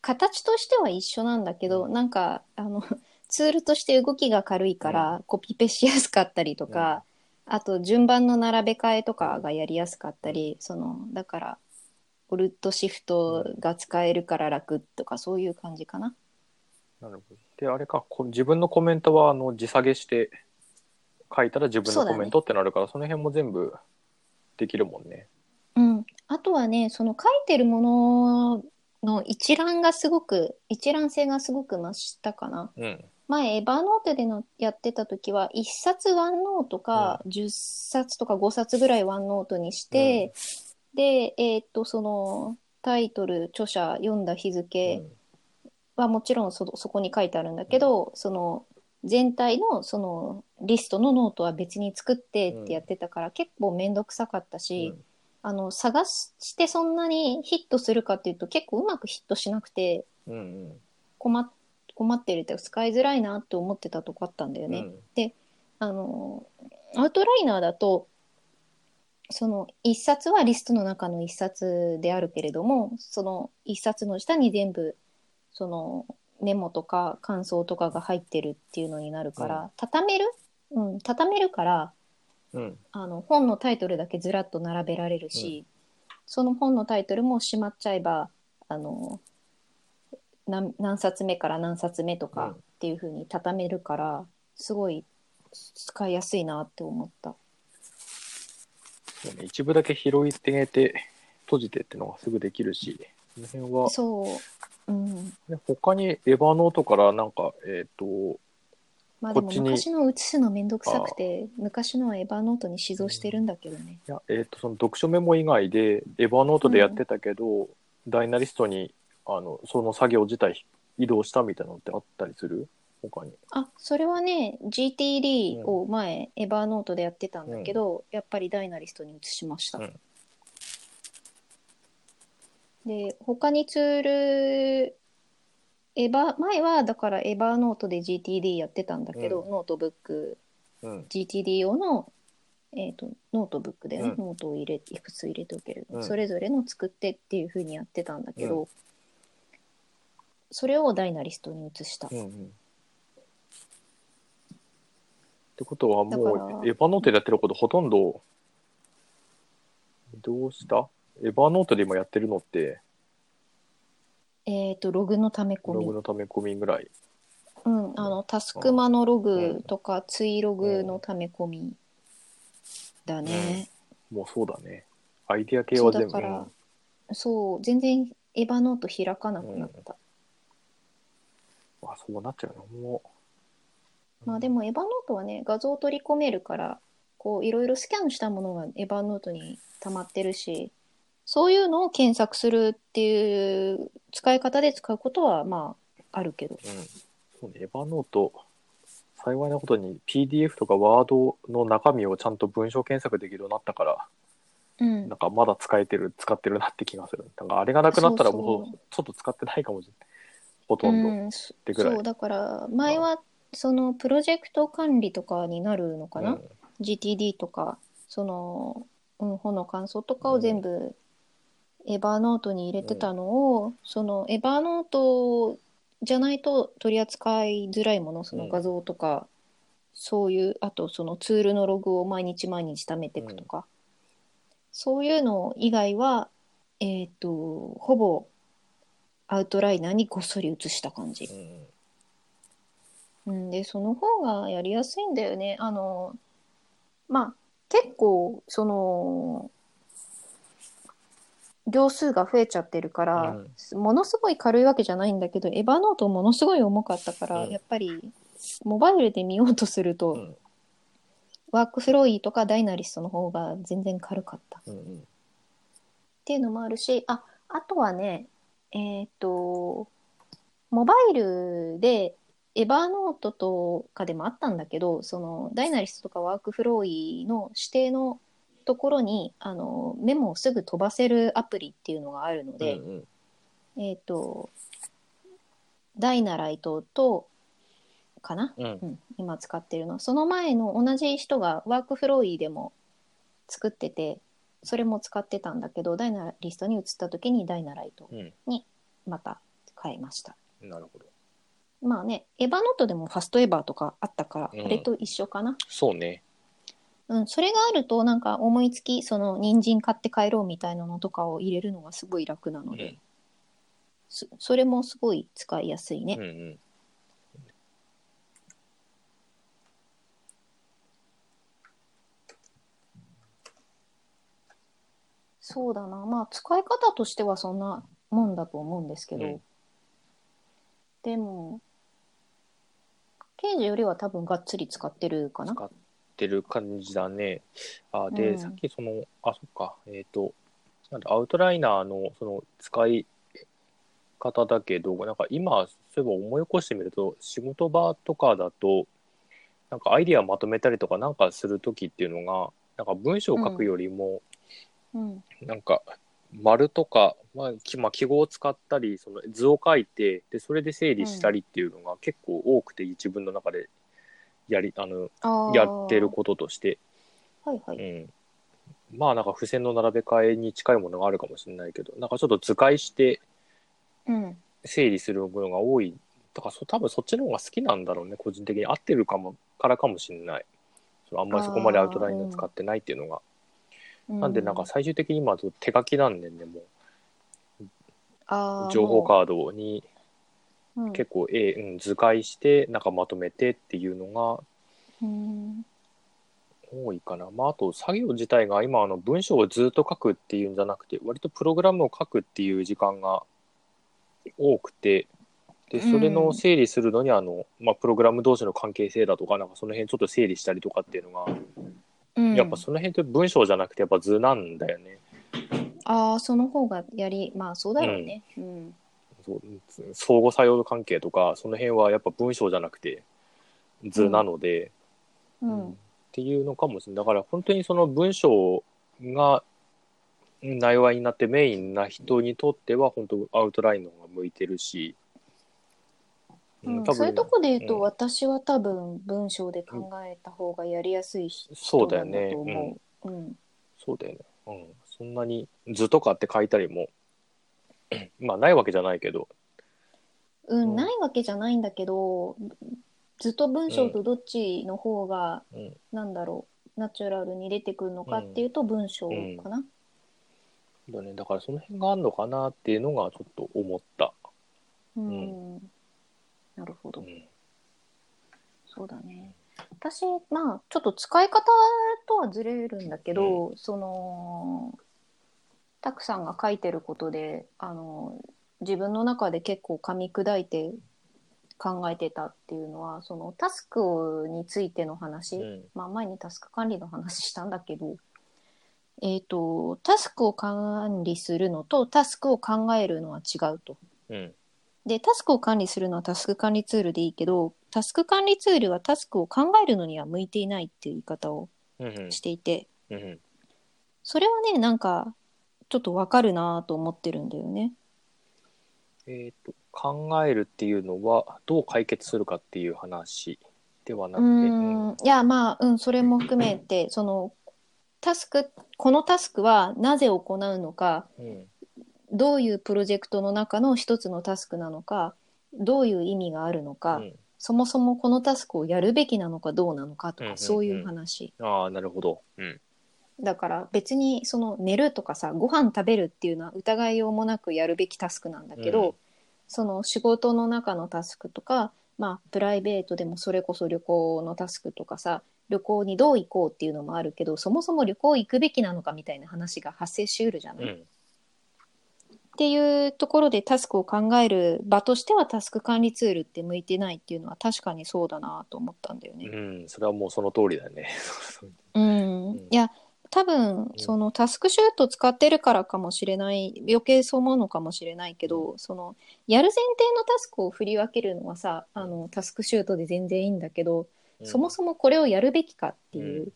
形としては一緒なんだけど、
うん
なんか、あの、ツールとして動きが軽いから、コピペしやすかったりとか、あと順番の並べ替えとかがやりやすかったり、その、だから、オルトシフトが使えるから楽とか、そういう感じかな。
なるほど。で、あれか、こ自分のコメントはあの自下げして書いたら自分のコメントってなるから、そ,、の辺も全部できるもんね。
うん。あとはね、その書いてるものの一覧がすごく、一覧性がすごく増したかな。
うん。
前、 Evernote でのやってた時は、1冊ワンノートか、10冊とか5冊ぐらいワンノートにして、で、えーっと、その、タイトル、著者、読んだ日付はもちろんそそこに書いてあるんだけど、その、全体のそのリストのノートは別に作ってってやってたから、結構めんどくさかったし、あの、探してそんなにヒットするかっていうと結構うまくヒットしなくて。困っ困ってるって使いづらいなって思ってたとこあったんだよ
うん。
ね。あの、アウトライナーだと、その一冊はリストの中の一冊であるけれども、その一冊の下に全部、そのメモとか感想とかが入ってるっていうのになるから、
う
畳めるうん、畳めるから、
うん。
あの本のタイトルだけずらっと並べられるし、その本のタイトルもしまっちゃえばあの何何冊目から何冊目と
うん。
かっていう風に畳めるから、すごい使いやすいなって思った。
そうね、一部だけ拾い上げて、閉じてってのがすぐできるし、この辺は、
そう、うん、
ね他にエヴァノートからなんか、えっ、と、
まあでも
こっちに。
昔の写すのめんどくさくて昔のはエヴァノートに指導してるんだけどね。
いや、えっ、と、その読書メモ以外で、エヴァノートでやってたけど、ダイナリストに、あの、その作業自体移動したみたいなのってあったりする？他に。
あ、それはね、GTD を前、エヴァーノートでやってたんだけど、やっぱりダイナリストに移しました。
うん。
で、他にツール、エヴァ、前はだから Evernote で GTD やってたんだけど、
う
ノートブック
うん。
GTD 用の、えー、とノートブックでね、
うん。
ノートを入れいくつ入れておける、
うん。
それぞれの作ってっていう風にやってたんだけど、
う
それを Dynalist に移した。
うんうん。ってことは
だ
も
から
う、 Evernote でやってることほとんど、どうした？エヴァノートで今やってるのって、
えっ、とログのため込み
ログ、のため込みぐらい。
うん、あのタスクマのログとか、ツイログのため込みだね。
もうそうだね。アイディア系は全部。
そうだからそう全然エヴァノート開かなくなった。
うんあ、そうなっちゃうの。もう。
まあでもエヴァノートはね画像を取り込めるからこういろいろスキャンしたものがエヴァノートに溜まってるしそういうのを検索するっていう使い方で使うことはまああるけど。
うん。そうね、エヴァノート、幸いなことに PDF とか Word の中身をちゃんと文章検索できるようになったから、
うん。
なんかまだ使えてる、使ってるなって気がする。なんかあれがなくなったらもうちょっと使ってないかもしれない。ほとんど。
うん、そ
てぐらい。
そうだから前はそのプロジェクト管理とかになるのかな、
うん。
GTD とかその、うん、本の感想とかを全部エヴァノートに入れてたのを、そのエヴァノートじゃないと取り扱いづらいものその画像とか、そういうあとそのツールのログを毎日毎日貯めていくとか、そういうの以外はえっ、とほぼアウトライナーにごっそり写した感じ。
うん。
うん、で、その方がやりやすいんだよね。あの、まあ、結構、その、行数が増えちゃってるから、ものすごい軽いわけじゃないんだけど、エヴァノートものすごい重かったから、
うん。
やっぱり、モバイルで見ようとすると、
うん。
ワークフローイーとかダイナリストの方が全然軽かった。
うんうん。
っていうのもあるし、あ、あとはね、えっ、と、モバイルで、エヴァノートとかでもあったんだけど、その、ダイナリストとかワークフローイの指定のところに、あの、メモをすぐ飛ばせるアプリっていうのがあるので、
うん
えっ、と、ダイナライトと、かな、
うん
うん、今使ってるの。その前の同じ人がワークフローイでも作ってて、それも使ってたんだけど、ダイナリストに移った時にダイナライト
うん
また変えました。
うんなるほど。
まあね、エヴァノートでもファストエヴァとかあったから、
うん
あれと一緒かな。
そうね。
うん、それがあるとなんか思いつき、その人参買って帰ろうみたいなのとかを入れるのがすごい楽なので、
うん
そそれもすごい使いやすいね。
うんうん
そうだな。まあ、使い方としてはそんなもんだと思うんですけど、
うん
でも、刑事よりは多分がっつり使ってるかな。
使ってる感じだね。あ、で、
うん
さっきその、あ、そっか、えっ、と、なんだ、アウトライナーのその使い方だけど、なんか今、そういえば思い起こしてみると、仕事場とかだと、なんかアイディアまとめたりとかなんかするときっていうのが、なんか文章を書くよりも、
うん。
なんか丸とか、まあきまあ、記号を使ったりその図を書いてでそれで整理したりっていうのが結構多くて、自分の中でやりあの
あー。
やってることとして、
はいはい。
うん、まあなんか付箋の並べ替えに近いものがあるかもしれないけどなんかちょっと図解して
うん。
整理するものが多い。だからそ多分そっちの方が好きなんだろうね。個人的に。合ってるかもからかもしれない。そのあんまりそこまでアウトラインを使ってないっていうのが。なんでなんか最終的に今手書きなんでねも
あー
う。情報カードに
もううん
結構、えうん、図解してなんかまとめてっていうの
うん
が多いかな。まああと作業自体が今あの文章をずっと書くっていうんじゃなくて割とプログラムを書くっていう時間が多くてでそれの整理するのにあの、まあ、プログラム同士の関係性だとかなんかその辺ちょっと整理したりとかっていうのが、
うん
やっぱその辺って文章じゃなくてやっぱ図なんだよね。
ああ、その方がやり、まあそうだろうね。うん。
そう相互作用関係とかその辺はやっぱ文章じゃなくて図なので、
うん。
っていうのかもしれないだから本当にその文章が内話になってメインな人にとっては本当アウトラインの方が向いてるし
うんそういうとこで言うと、
うん
私は多分文章で考えた方がやりやすい人
そうだよ
なんだ
ね
と思う。うん
そうだよね。うん。そんなに図とかって書いたりも、まあないわけじゃないけど、
うん、
うん
ないわけじゃないんだけどずっと文章とどっちの方が、
うん。
なんだろうナチュラルに出てくるのかっていうと文章かな。
だね。だからその辺があるのかなっていうのがちょっと思った。
うんなるほど、
うん。
そうだね。私まあちょっと使い方とはずれるんだけど、そのたくさんが書いてることであの自分の中で結構噛み砕いて考えてたっていうのはそのタスクについての話、
うん。
まあ、前にタスク管理の話したんだけど、えっ、と、タスクを管理するのとタスクを考えるのは違うと。
うん。
で、タスクを管理するのはタスク管理ツールでいいけど、タスク管理ツールはタスクを考えるのには向いていないっていう言い方を
うん。
していて、
うん。
それはね、なんか、ちょっとわかるなと思ってるんだよね。
えっ、と、考えるっていうのは、どう解決するかっていう話ではな
う
くて、
ーん、いや、まあ、うん、それも含めて、その、タスク、このタスクはなぜ行うのか、
うん。
どういうプロジェクトの中の一つのタスクなのか、どういう意味があるのか、
うん
そもそもこのタスクをやるべきなのかどうなのかとか、
うんうんうん
そういう話。
ああ、なるほど。うん。
だから別にその寝るとかさ、ご飯食べるっていうのは疑いようもなくやるべきタスクなんだけど、
うん
その仕事の中のタスクとか、まあプライベートでもそれこそ旅行のタスクとかさ、旅行にどう行こうっていうのもあるけど、そもそも旅行行くべきなのかみたいな話が発生しうるじゃない、
うん。
っていうところでタスクを考える場としてはタスク管理ツールって向いてないっていうのは確かにそうだなと思ったんだよね。
うん。それはもうその通りだよね。
うん、
ん
いや多分そのタスクシュート使ってるからかもしれない余計そう思うのかもしれないけど、そのやる前提のタスクを振り分けるのはさあのタスクシュートで全然いいんだけど、そもそもこれをやるべきかっていう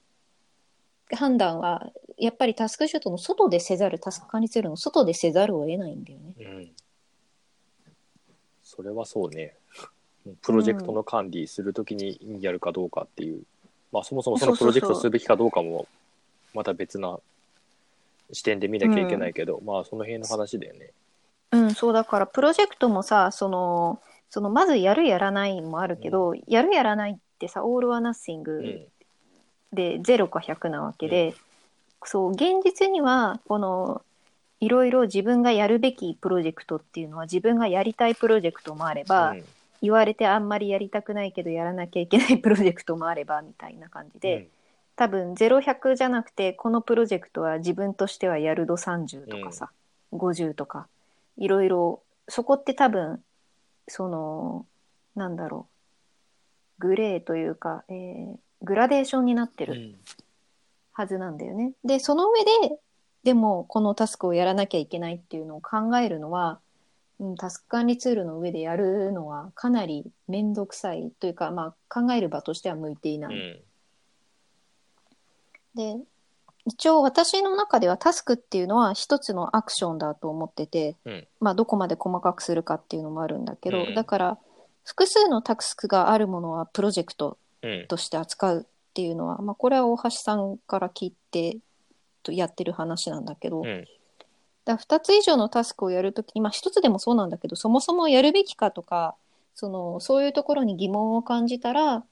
判断はやっぱりタスクシュートの外でせざるタスク管理ツールの外でせざるを得ないんだよね。
うん。それはそうね。プロジェクトの管理するときにやるかどうかっていう、まあそもそもそのプロジェクトするべきかどうかも、また別な視点で見なきゃいけないけど、まあその辺の話だよね。
うん、そうだからプロジェクトもさそのそのまずやるやらないもあるけど、やるやらないってさオール・はナッシング
うん。
で0か100なわけで、そう現実にはこのいろいろ自分がやるべきプロジェクトっていうのは自分がやりたいプロジェクトもあれば、
うん。
言われてあんまりやりたくないけどやらなきゃいけないプロジェクトもあればみたいな感じで、多分0100じゃなくてこのプロジェクトは自分としてはやる度30とかさ、50とかいろいろそこって多分そのなんだろうグレーというか、えーグラデーションになってる
うん
はずなんだよね。でその上ででもこのタスクをやらなきゃいけないっていうのを考えるのは、うん、タスク管理ツールの上でやるのはかなり面倒くさいというか、まあ、考える場としては向いていない。
うん
で一応私の中ではタスクっていうのは一つのアクションだと思ってて、
うん。
まあどこまで細かくするかっていうのもあるんだけど、
うん。
だから複数のタスクがあるものはプロジェクト
うん。
として扱うっていうのは、まあ、これは大橋さんから聞いてとやってる話なんだけど、
うん。
だ2つ以上のタスクをやるときに、まあ、1つでもそうなんだけどそもそもやるべきかとかそのそういうところに疑問を感じたら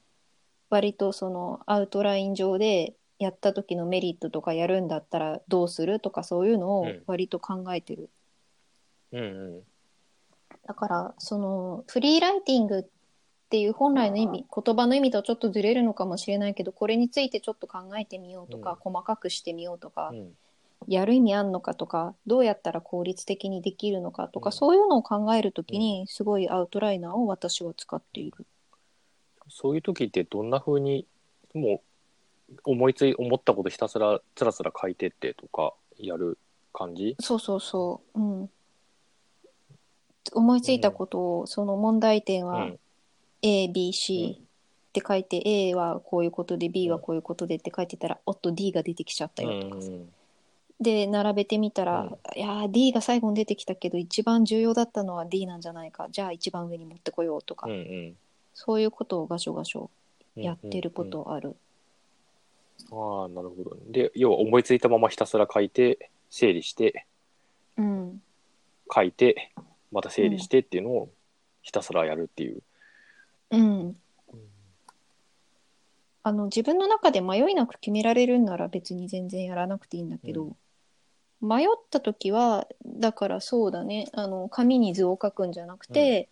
割とそのアウトライン上でやった時のメリットとかやるんだったらどうするとかそういうのを
うん。
割と考えてる。
うんうん。
だからそのフリーライティングっていう本来の意味言葉の意味とはちょっとずれるのかもしれないけどこれについてちょっと考えてみようとか、細かくしてみようとか、
うん。
やる意味あんのかとかどうやったら効率的にできるのかとか、
うん。
そういうのを考えるときにすごいアウトライナーを私は使っている。
そういう時ってどんな風にもう思いつい思ったことひたすらつらつら書いてってとかやる感じ？
そうそうそう。うん。思いついたことを、その問題点は
うん。
A、B、C って書いて、A はこういうことで B はこういうことでって書いてたら、おっと D が出てきちゃったよとかさ。で並べてみたら、いやー D が最後に出てきたけど一番重要だったのは D なんじゃないか。じゃあ一番上に持ってこようとか、
うんうん。
そういうことをガショガショやってるこ
うん
とある。
うんああなるほどで要は思いついたままひたすら書いて整理して
うん、
書いてまた整理してっていうのをひたすらやるっていう、
うん、あの自分の中で迷いなく決められるんなら別に全然やらなくていいんだけど、迷った時はだからそうだね。あの紙に図を書くんじゃなくて、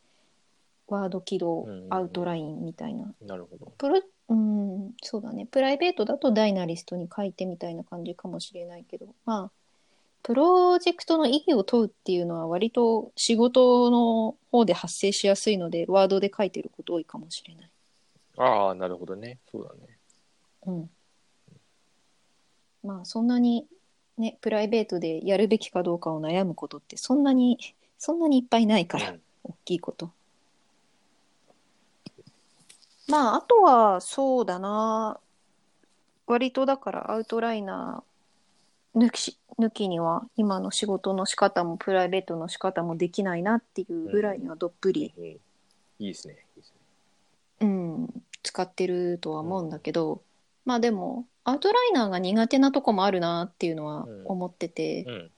ワード起動、
うんうんうん。
アウトラインみたいな。
なるほど。
プロうんそうだね。プライベートだとダイナリストに書いてみたいな感じかもしれないけど。まあプロジェクトの意義を問うっていうのは割と仕事の方で発生しやすいのでワードで書いてること多いかもしれない。
ああなるほどね。そうだね。
うん、まあそんなにねプライベートでやるべきかどうかを悩むことってそんなにそんなにいっぱいないから、
うん。
大きいこと。まああとはそうだな。割とだからアウトライナー抜き抜きには今の仕事の仕方もプライベートの仕方もできないなっていうぐらいにはどっぷり、
うんいいですねいいですね
うん、使ってるとは思うんだけど、まあでもアウトライナーが苦手なとこもあるなっていうのは
うん。
思ってて、
うん。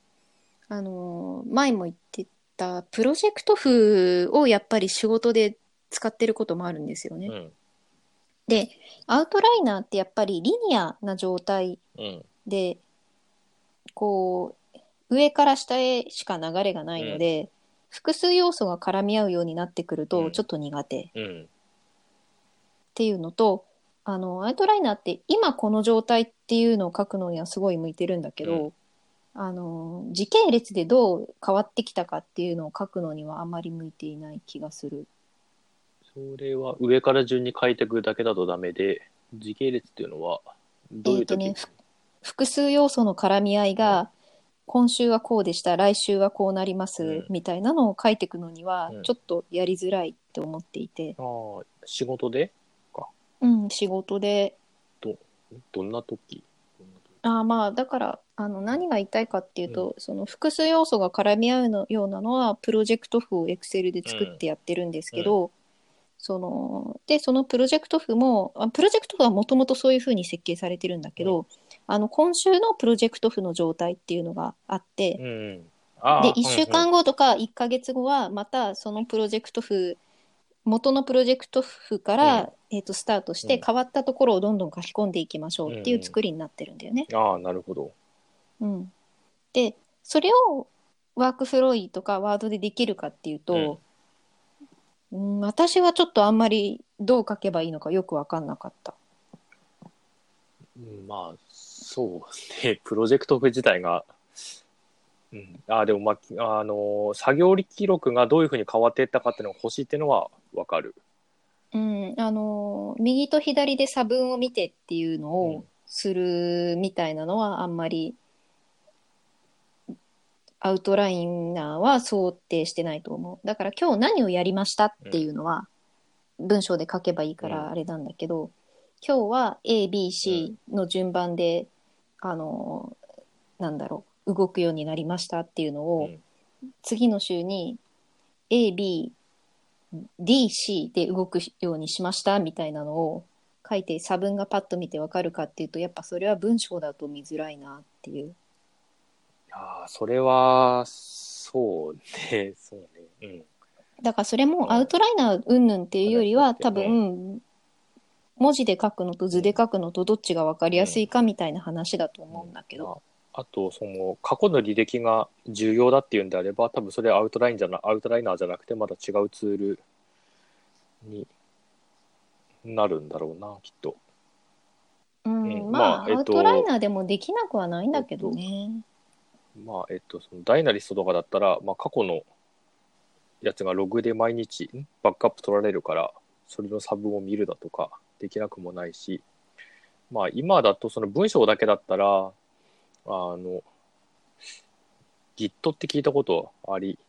あのー前も言ってたプロジェクト譜をやっぱり仕事で使ってることもあるんですよね。
うん
でアウトライナーってやっぱりリニアな状態
うん。
でこう上から下へしか流れがないので、複数要素が絡み合うようになってくる
うん。
とちょっと苦手。
うん。
っていうのとあのアウトライナーって今この状態っていうのを書くのにはすごい向いてるんだけど、
う
あの時系列でどう変わってきたかっていうのを書くのにはあまり向いていない気がする。
それは上から順に書いていくだけだとダメで時系列っていうのはどういう時？
ね複数要素の絡み合いが、今週はこうでした来週はこうなります、
うん。
みたいなのを書いていくのには
うん。
ちょっとやりづらいって思っていて、
ああ仕事で？
うん、仕事で。
どんな時？どんな時？
あーまあだからあの何が言いたいかっていうと、その複数要素が絡み合うのようなのはプロジェクト譜を Excel で作ってやってるんですけど、そのでそのプロジェクト譜もあプロジェクト譜はもともとそういうふうに設計されてるんだけど、あの今週のプロジェクト譜の状態っていうのがあって、
うん。
で1週間後とか1ヶ月後はまたそのプロジェクト譜元のプロジェクト譜から、えー、とスタートして
うん。
変わったところをどんどん書き込んでいきましょうっていう作りになってるんだよね。
うんうんああなるほど。
うん、でそれをワークフロイとかワードでできるかっていうと、うん私はちょっとあんまりどう書けばいいのかよく分かんなかった。
うんまあそうねプロジェクト自体がうん、あでも、まあ、あの作業記録がどういうふうに変わっていったかっていうのが欲しいっていうのは分かる。
うん、あのー右と左で差分を見てっていうの
うん
をするみたいなのはあんまりアウトライナーは想定してないと思う。だから今日何をやりましたっていうのは文章で書けばいいか
うん
らあれなんだけど、今日は A、B、C の順番で、あのーなんだろう、動くようになりましたっていうのを、
うん
次の週に A、B、D、C で動くようにしましたみたいなのを書いて差分がパッと見てわかるかっていうとやっぱそれは文章だと見づらいなっていう。
ああそれはそうねそうね。うん
だからそれもアウトライナー云々っていうよりは多分文字で書くのと図で書くのとどっちがわかりやすいかみたいな話だと思うんだけど。
まああとその過去の履歴が重要だっていうんであれば多分それはアウトラインじゃなアウトライナーじゃなくてまた違うツールになるんだろうなきっと。
うん、
うん
まあ、アウトライナーでもできなくはないんだけどね。
まあえっとそのダイナリストとかだったら、まあ、過去のやつがログで毎日ん？バックアップ取られるからそれの差分を見るだとかできなくもないしまあ今だとその文章だけだったらあの Git って聞いたことあり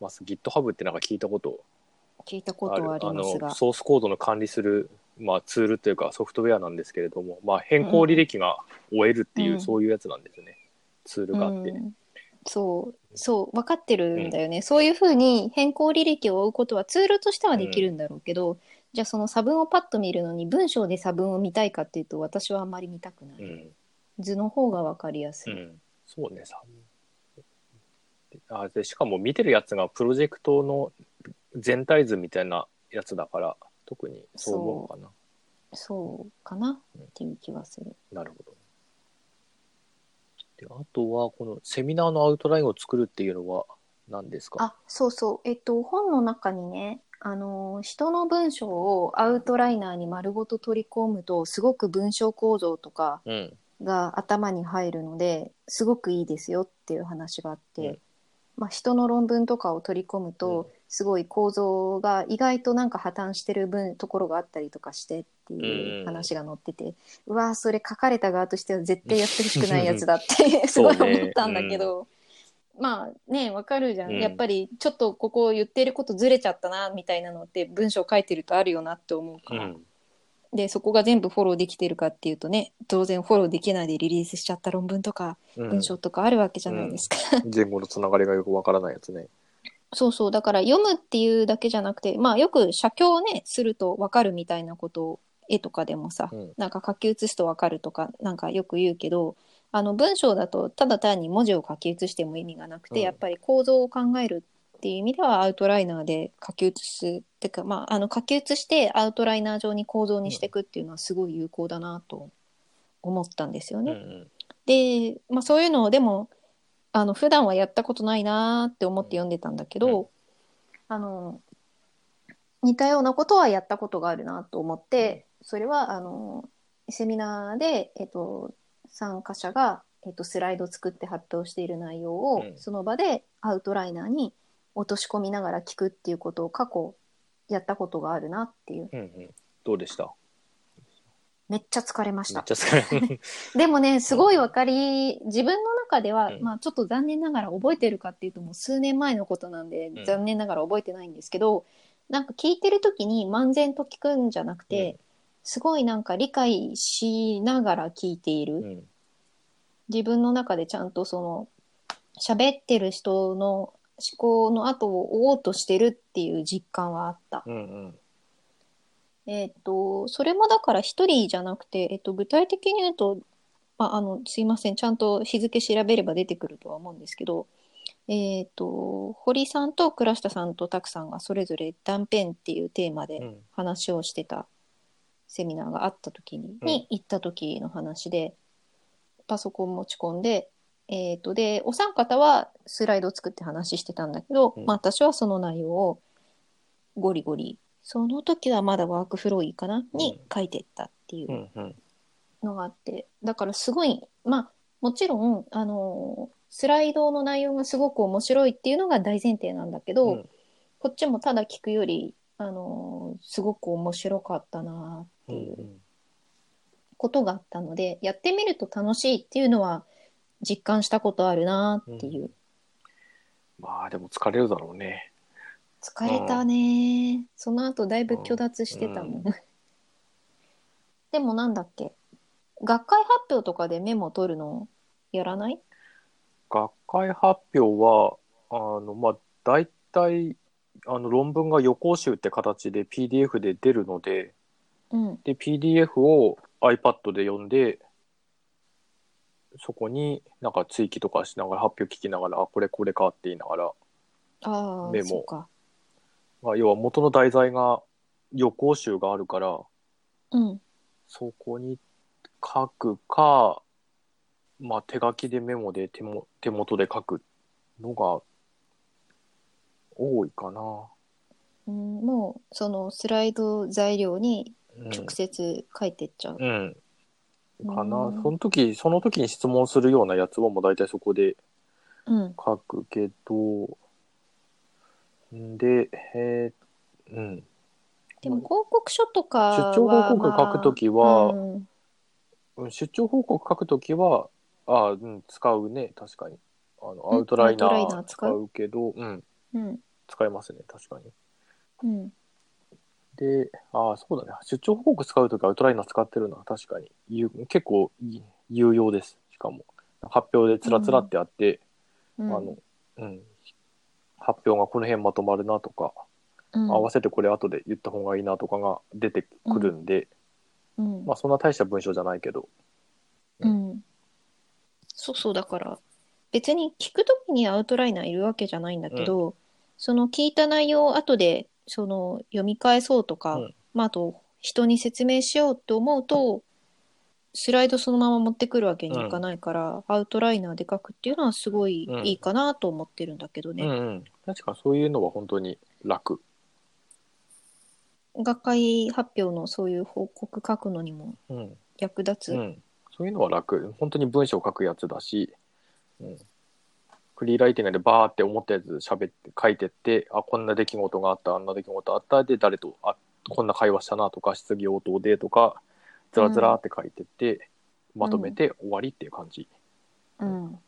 ます？GitHub ってなんか聞いたこと
聞いたことはありますが
の。ソースコードの管理する、まあ、ツールというかソフトウェアなんですけれども、まあ、変更履歴が終えるっていう、
うん
そういうやつなんですね。ツールがあって。
うんそうそう分かってるんだよね、そういうふうに変更履歴を追うことはツールとしてはできるんだろうけど、じゃあその差分をパッと見るのに文章で差分を見たいかっていうと私はあんまり見たくない、
うん。
図の方が分かりやすい、
うん。そうね、さ。あでしかも見てるやつがプロジェクトの全体図みたいなやつだから、特にそう思うのかな。
そうかなっていう気はする
なるほど。であとは、このセミナーのアウトラインを作るっていうのは何ですか？
あそうそう。えっと本の中にねあの人の文章をアウトライナーに丸ごと取り込むとすごく文章構造とか
うん。
が頭に入るのですごくいいですよっていう話があって、
うん。
まあ、人の論文とかを取り込む
うん。
とすごい構造が意外となんか破綻してる分ところがあったりとかしてっていう話が載ってて、うわーそれ書かれた側としては絶対やってほしくないやつだって すごい思ったんだけど。まあねわかるじゃん、
うん。
やっぱりちょっとここ言ってることずれちゃったなみたいなのって文章書いてるとあるよなって思うから、
うん。
でそこが全部フォローできてるかっていうとね当然フォローできないでリリースしちゃった論文とか
うん。
文章とかあるわけじゃないですか。
前後のつながりがよくわからないやつね。
そうそう。だから読むっていうだけじゃなくてまあよく写経をねすると分かるみたいなことを絵とかでもさ、
うん
なんか書き写すと分かるとかなんかよく言うけどあの文章だとただ単に文字を書き写しても意味がなくて、
うん
やっぱり構造を考えるっていう意味ではアウトライナーで書き写すってかまああの書き写してアウトライナー上に構造にしていくっていうのはすごい有効だなと思ったんですよね。
うんうん。
で、まあ、そういうのをでもあの普段はやったことないなーって思って読んでたんだけど、
うん
あの似たようなことはやったことがあるなと思ってそれはあのセミナーで、えっと、参加者が、えっと、スライド作って発表している内容を、
うん。
その場でアウトライナーに落とし込みながら聞くっていうことを過去やったことがあるなっていう。
うんうん。どうでした？
めっちゃ疲れまし
めったちゃ疲れる。
でもね、すごいわかり、自分の中では、
うん。
まあちょっと残念ながら覚えてるかっていうともう数年前のことなんで、
ん。
残念ながら覚えてないんですけど、なんか聞いてる時に漫然と聞くんじゃなくて、
うん
すごいなんか理解しながら聞いている。
うん。
自分の中でちゃんとその、喋ってる人の思考の後を追おうとしてるっていう実感はあった。
うんうん。
えっと、それもだから一人じゃなくて、えっと、具体的に言うと、まあ、あの、すいません、ちゃんと日付調べれば出てくるとは思うんですけど、えっと、堀さんと倉下さんと拓さんがそれぞれ断片っていうテーマで
うん
話をしてたセミナーがあった時に、
うん。
に行った時の話で、パソコン持ち込んで、えっと、で、お三方はスライドを作って話してたんだけど、
うん。
まあ私はその内容をゴリゴリ、その時はまだワークフローいいかな、に書いてったっていう。のがあって、だからすごい、まあもちろん、あのスライドの内容がすごく面白いっていうのが大前提なんだけど、
うん。
こっちもただ聞くより、あのすごく面白かったなっていうことがあったので、やってみると楽しいっていうのは実感したことあるなっていう。
まあでも疲れるだろうね。
疲れたねその後だいぶ虚脱してたもん。
う
でもなんだっけ？学会発表とかでメモ取るのやらない？
学会発表は、あの、まあ、大体、あの、論文が予行集って形で PDF で出るので、
うん。
で、PDF を iPad で読んで、そこになんか追記とかしながら発表聞きながら、あ、これこれかって言いながら、
ああ、
メモ
そうか。
まあ、要は元の題材が予行集があるから、
うん。
そこに書くか、まあ、手書きでメモで手も手元で書くのが多いかな。
うん、もうそのスライド材料に
うん
直接書いてっちゃう。
うん。かな。
うん
その時、その時に質問するようなやつはもう大体そこで
うん。
書くけど、んで、えーうん。
でも報告書とかは
出張報告書くときは、
まあうん
うん出張報告書くときは、あうん、使うね、確かに。あの、
ん
アウトライナ
ー
ー使
使う
うけど、うん、
うん。
使いますね、確かに。
うん。
で、あそうだね。出張報告使うときアウトライナー使ってるのは確かに、有結構い有用です。しかも。発表でつらつらってあって、
うん。
あの、うん、発表がこの辺まとまるなとか、
うん。
合わせてこれ後で言った方がいいなとかが出てくるんで、
うん。
まあそんな大した文章じゃないけど、
うん、そうそうだから別に聞くときにアウトライナーいるわけじゃないんだけど、その聞いた内容を後でその読み返そうとか、
うん。
まあ、あと人に説明しようと思うとスライドそのまま持ってくるわけにいかないから、アウトライナーで書くっていうのはすごい
うん。
いいかなと思ってるんだけどね、
うんうん、確かそういうのは本当に楽。
学会発表のそういう報告書くのにも
うん。
役立つ、
うん、そういうのは楽。本当に文章を書くやつだし、うん、フリーライティングでバーって思ったやつ喋って書いてって、あ、こんな出来事があった、あんな出来事あった、で、誰と、あ、こんな会話したなとか、質疑応答でとか、ずらずらって書いてって、まとめて終わりっていう感じ。
うん、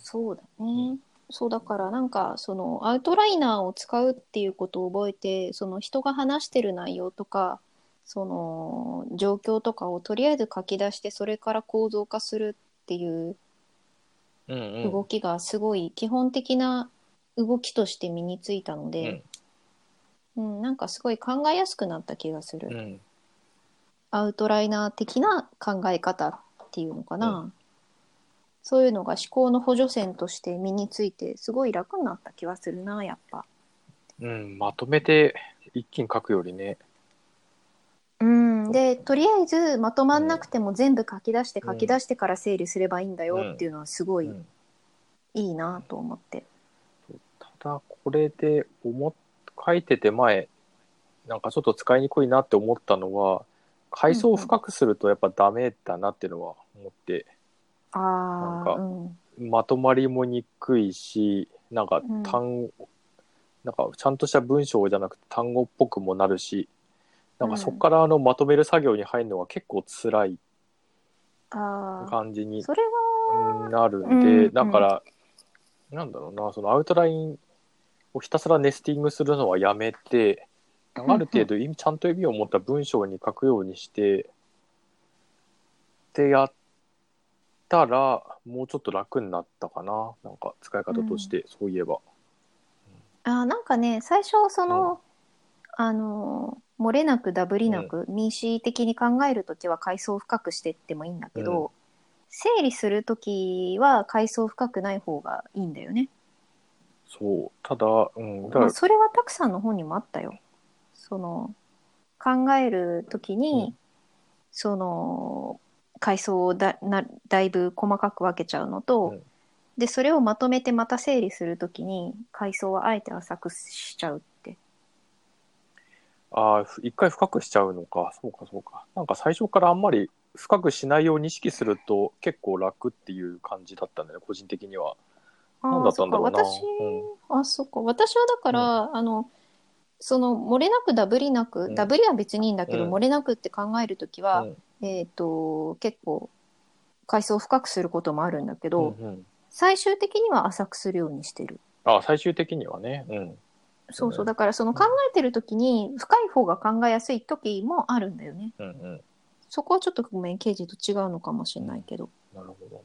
そうだね。そうだからなんかそのアウトライナーを使うっていうことを覚えてその人が話してる内容とかその状況とかをとりあえず書き出してそれから構造化するっていう
うんうん。
動きがすごい基本的な動きとして身についたので、うんなんかすごい考えやすくなった気がする。
うんうん
アウトライナー的な考え方っていうのかな、
う
そういうのが思考の補助線として身についてすごい楽になった気はするなやっぱ。
うん、まとめて一気に書くよりね。
うん、でとりあえずまとまんなくても全部書き出して書き出してから整理すればいいんだよっていうのはすごい
うん。
いいなと思って。
ただ、これで思っ書いてて前、なんかちょっと使いにくいなって思ったのは、階層を深くするとやっぱダメだなっていうのは思って、
あ
なんか
あ、うん、
まとまりもにくいし、なんか
うん。
単、なんかちゃんとした文章じゃなくて単語っぽくもなるし、なんかそこからあのまとめる作業に入るのが結構辛い感じに
それは、
うんなるん
うん
で、
うん。
だから、なんだろうな、そのアウトラインをひたすらネスティングするのはやめて、
ん
ある程度意味、ちゃんと意味を持った文章に書くようにして、ってやったら、もうちょっと楽になったかな。なんか使い方として、そういえば。
あーなんかね最初その、あのー漏れなくダブりなく、民主的に考えるときは階層を深くしていってもいいんだけど、
うん
整理するときは階層深くない方がいいんだよね。
そう。ただ、うん。だ
まあ、、それはたくさんの本にもあったよ。その考えるときに、
うん
その階層をだなだいぶ細かく分けちゃうのと、
うん
でそれをまとめてまた整理するときに階層はあえて浅くしちゃうって。
ああ、一回深くしちゃうのか。そうか、そうか。なんか最初からあんまり深くしないように意識すると結構楽っていう感じだったんだよね、個人的には。
あ
なんだったんだろうな
そっか私、あ、そっか。私はだから、あの、その、漏れなくダブりなく、
うん
ダブりは別にいいんだけど、
うん
漏れなくって考えるときは、
うん
えっ、と、結構、階層を深くすることもあるんだけど、
うんうん
最終的には浅くするようにしてる。
あ最終的にはね。うん。
そうそう。だから、その考えてるときに、深い方が考えやすいときもあるんだよね。
うんうん。
そこはちょっとごめん、刑事と違うのかもしれないけど。
なるほど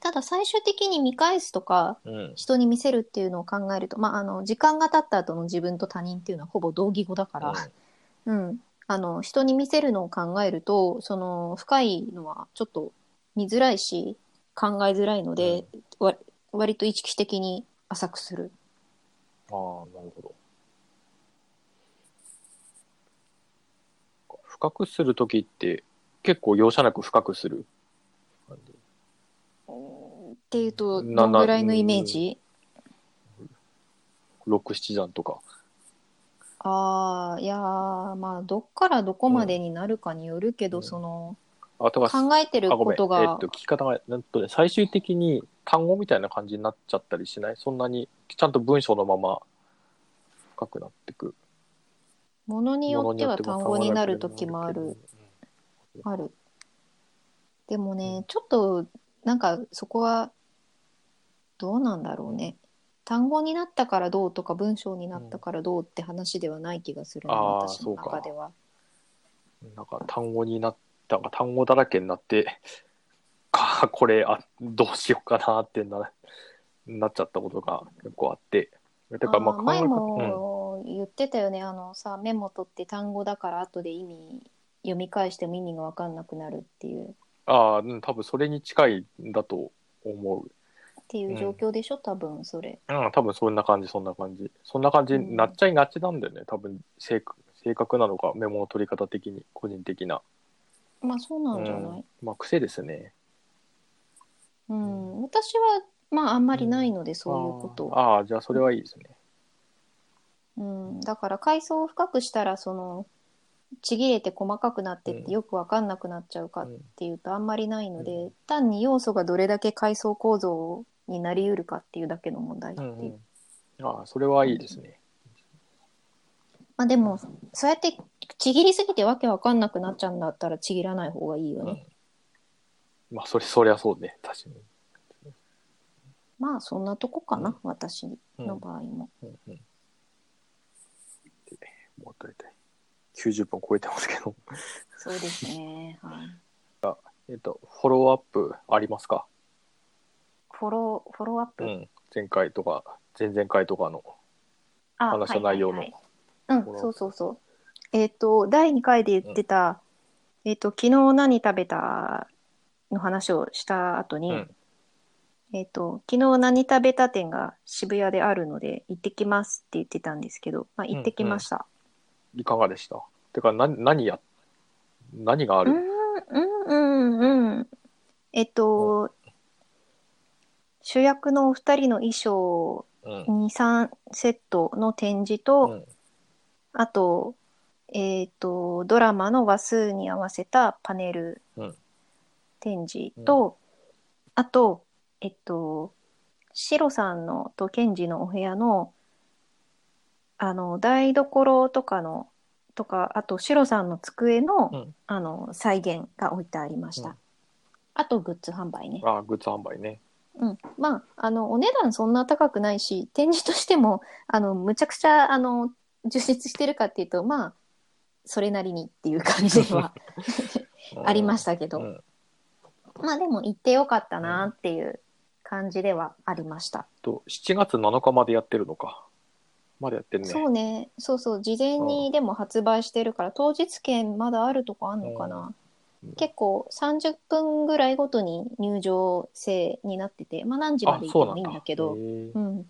ただ、最終的に見返すとか、
ね。うん。
人に見せるっていうのを考えると、まあ、あの時間が経った後の自分と他人っていうのはほぼ同義語だから、うんあの人に見せるのを考えるとその深いのはちょっと見づらいし考えづらいので、わ割と意識的に浅くする。
ああ、なるほど。深くするときって結構容赦なく深くする。
っていうと
な
どんぐらいのイメージ？
六七段とか。
ああいやーまあどっからどこまでになるかによるけど、
うん
その
あ、
考えてる。ことが、
えっと、聞き方が、なんとね、最終的に単語みたいな感じになっちゃったりしない？そんなに、ちゃんと文章のまま深くなってく。
ものによっては単語になる時もある。
うん
ある。でもね、ちょっと、なんかそこは、どうなんだろうね。単語になったからどうとか文章になったからどうって話ではない気がするな、
あー
私の中では。
なんか単語になった、単語だらけになって、か、これ、あ、どうしようかなってな、なっちゃったことが結構あって。だからまあ
前
考え方
も言ってたよね、あのさメモ取って単語だから後で意味読み返しても意味が分かんなくなるっていう
ああ、うん多分それに近いんだと思う。
っていう状況でしょ、多分それ。
うん、多分そんな感じ、そんな感じ。そんな感じになっちゃいがちなんだよね。多分性格、性格なのか、メモの取り方的に、個人的な。
まあそうな
うん
じゃない、
ん。まあ、癖ですね。
うん私はまああんまりないので、そういうこと。
あーあー、じゃあそれはいいですね。
うん、だから階層を深くしたらそのちぎれて細かくなってってよく分かんなくなっちゃうかっ
うん
ていうとあんまりないので、
うん
単に要素がどれだけ階層構造になりうるかっていうだけの問題っていう。
うんうん。ああ、それはいいですね。
まあでもそうやってちぎりすぎてわけわかんなくなっちゃうんだったらちぎらない方がいいよね。
まあ、それ、そりゃそうね。確かに。
まあそんなとこかな、
うん
私の場合も。
うんうん。でもう大体90分超えてますけど。
そうですね。はい。
えっと、フォローアップありますか？
フォロー、フォローアップ、
うん。前回とか、前々回とかの。
あ
話した内容の
はいはいはいうん、そうそうそう。えっ、と、第2回で言ってた、えっ、と、昨日何食べたの話をした後に、
うん。
えっ、と、昨日何食べた店が渋谷であるので、行ってきますって言ってたんですけど、まあ、行ってきました。
いかがでした？てか、な、何や、何があ
う
る
ん、うん、うん、うん。えっ、と、主役のお二人の衣装
うん。
2、3セットの展示と、
うん。
あと、えっ、と、ドラマの話数に合わせたパネル
うん。
展示と、あと、えっと、シロさんのとケンジのお部屋の、あの、台所とかの、とか、あと、シロさんの机の、
うん
あの、再現が置いてありました。
うん
あと、グッズ販売ね。
あ、グッズ販売ね。
うん、まあ、あの、お値段そんな高くないし、展示としても、あの、むちゃくちゃ、あの、充実してるかっていうと、まあ、それなりにっていう感じでは ありましたけど、
うん
まあでも行ってよかったなっていう感じではありました。
と、7月7日までやってるのか。まだやってるね。
そうね、そうそう、事前にでも発売してるから、当日券まだあるとこあんのかな。
うん。
結構30分ぐらいごとに入場制になってて、まあ何時ま
あ
で、行ってもいい
んだ。
けど、うん、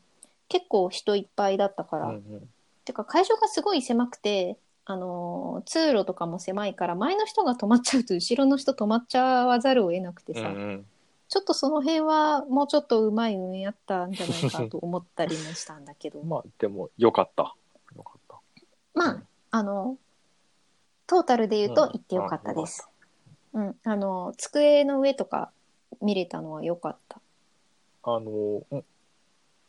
結構人いっぱいだったから、
うんうん。
てか会場がすごい狭くて、あのー通路とかも狭いから前の人が止まっちゃうと後ろの人止まっちゃわざるを得なくてさ、
うんうん
ちょっとその辺はもうちょっとうまい運営やったんじゃないかと思ったりもしたんだけど
まあ、でも、よかった。よかった。
まああのトータルで言うと
うん
行ってよかったです。うん、あの机の上とか見れたのは良かった。
あの、うん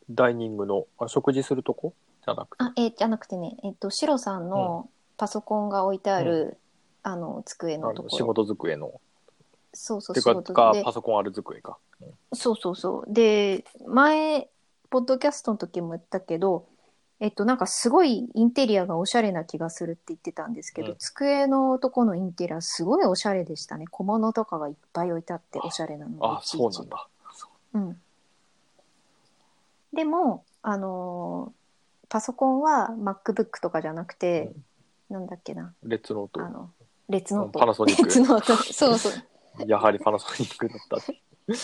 ダイニングの、あ食事するとこ？じゃなくて。
あ、えじゃなくてね、えっと、シロさんのパソコンが置いてある、あの机
あ
のところ。
の仕事机の。
そうそう、
てか、
で。
かパソコンある机か。うん
そうそうそう。で、前、ポッドキャストの時も言ったけど、えっと、なんかすごいインテリアがおしゃれな気がするって言ってたんですけど、
うん
机のとこのインテリアすごいおしゃれでしたね。小物とかがいっぱい置いてあって、おしゃれなの
あ、
いちいち
そうなんだ。
うん。でも、あのーパソコンは MacBook とかじゃなくて、なんだっけな、
レッツノート。
あの、レッツノート。
パナソニック
レッツノート。そうそう。
やはりパナソニックだった。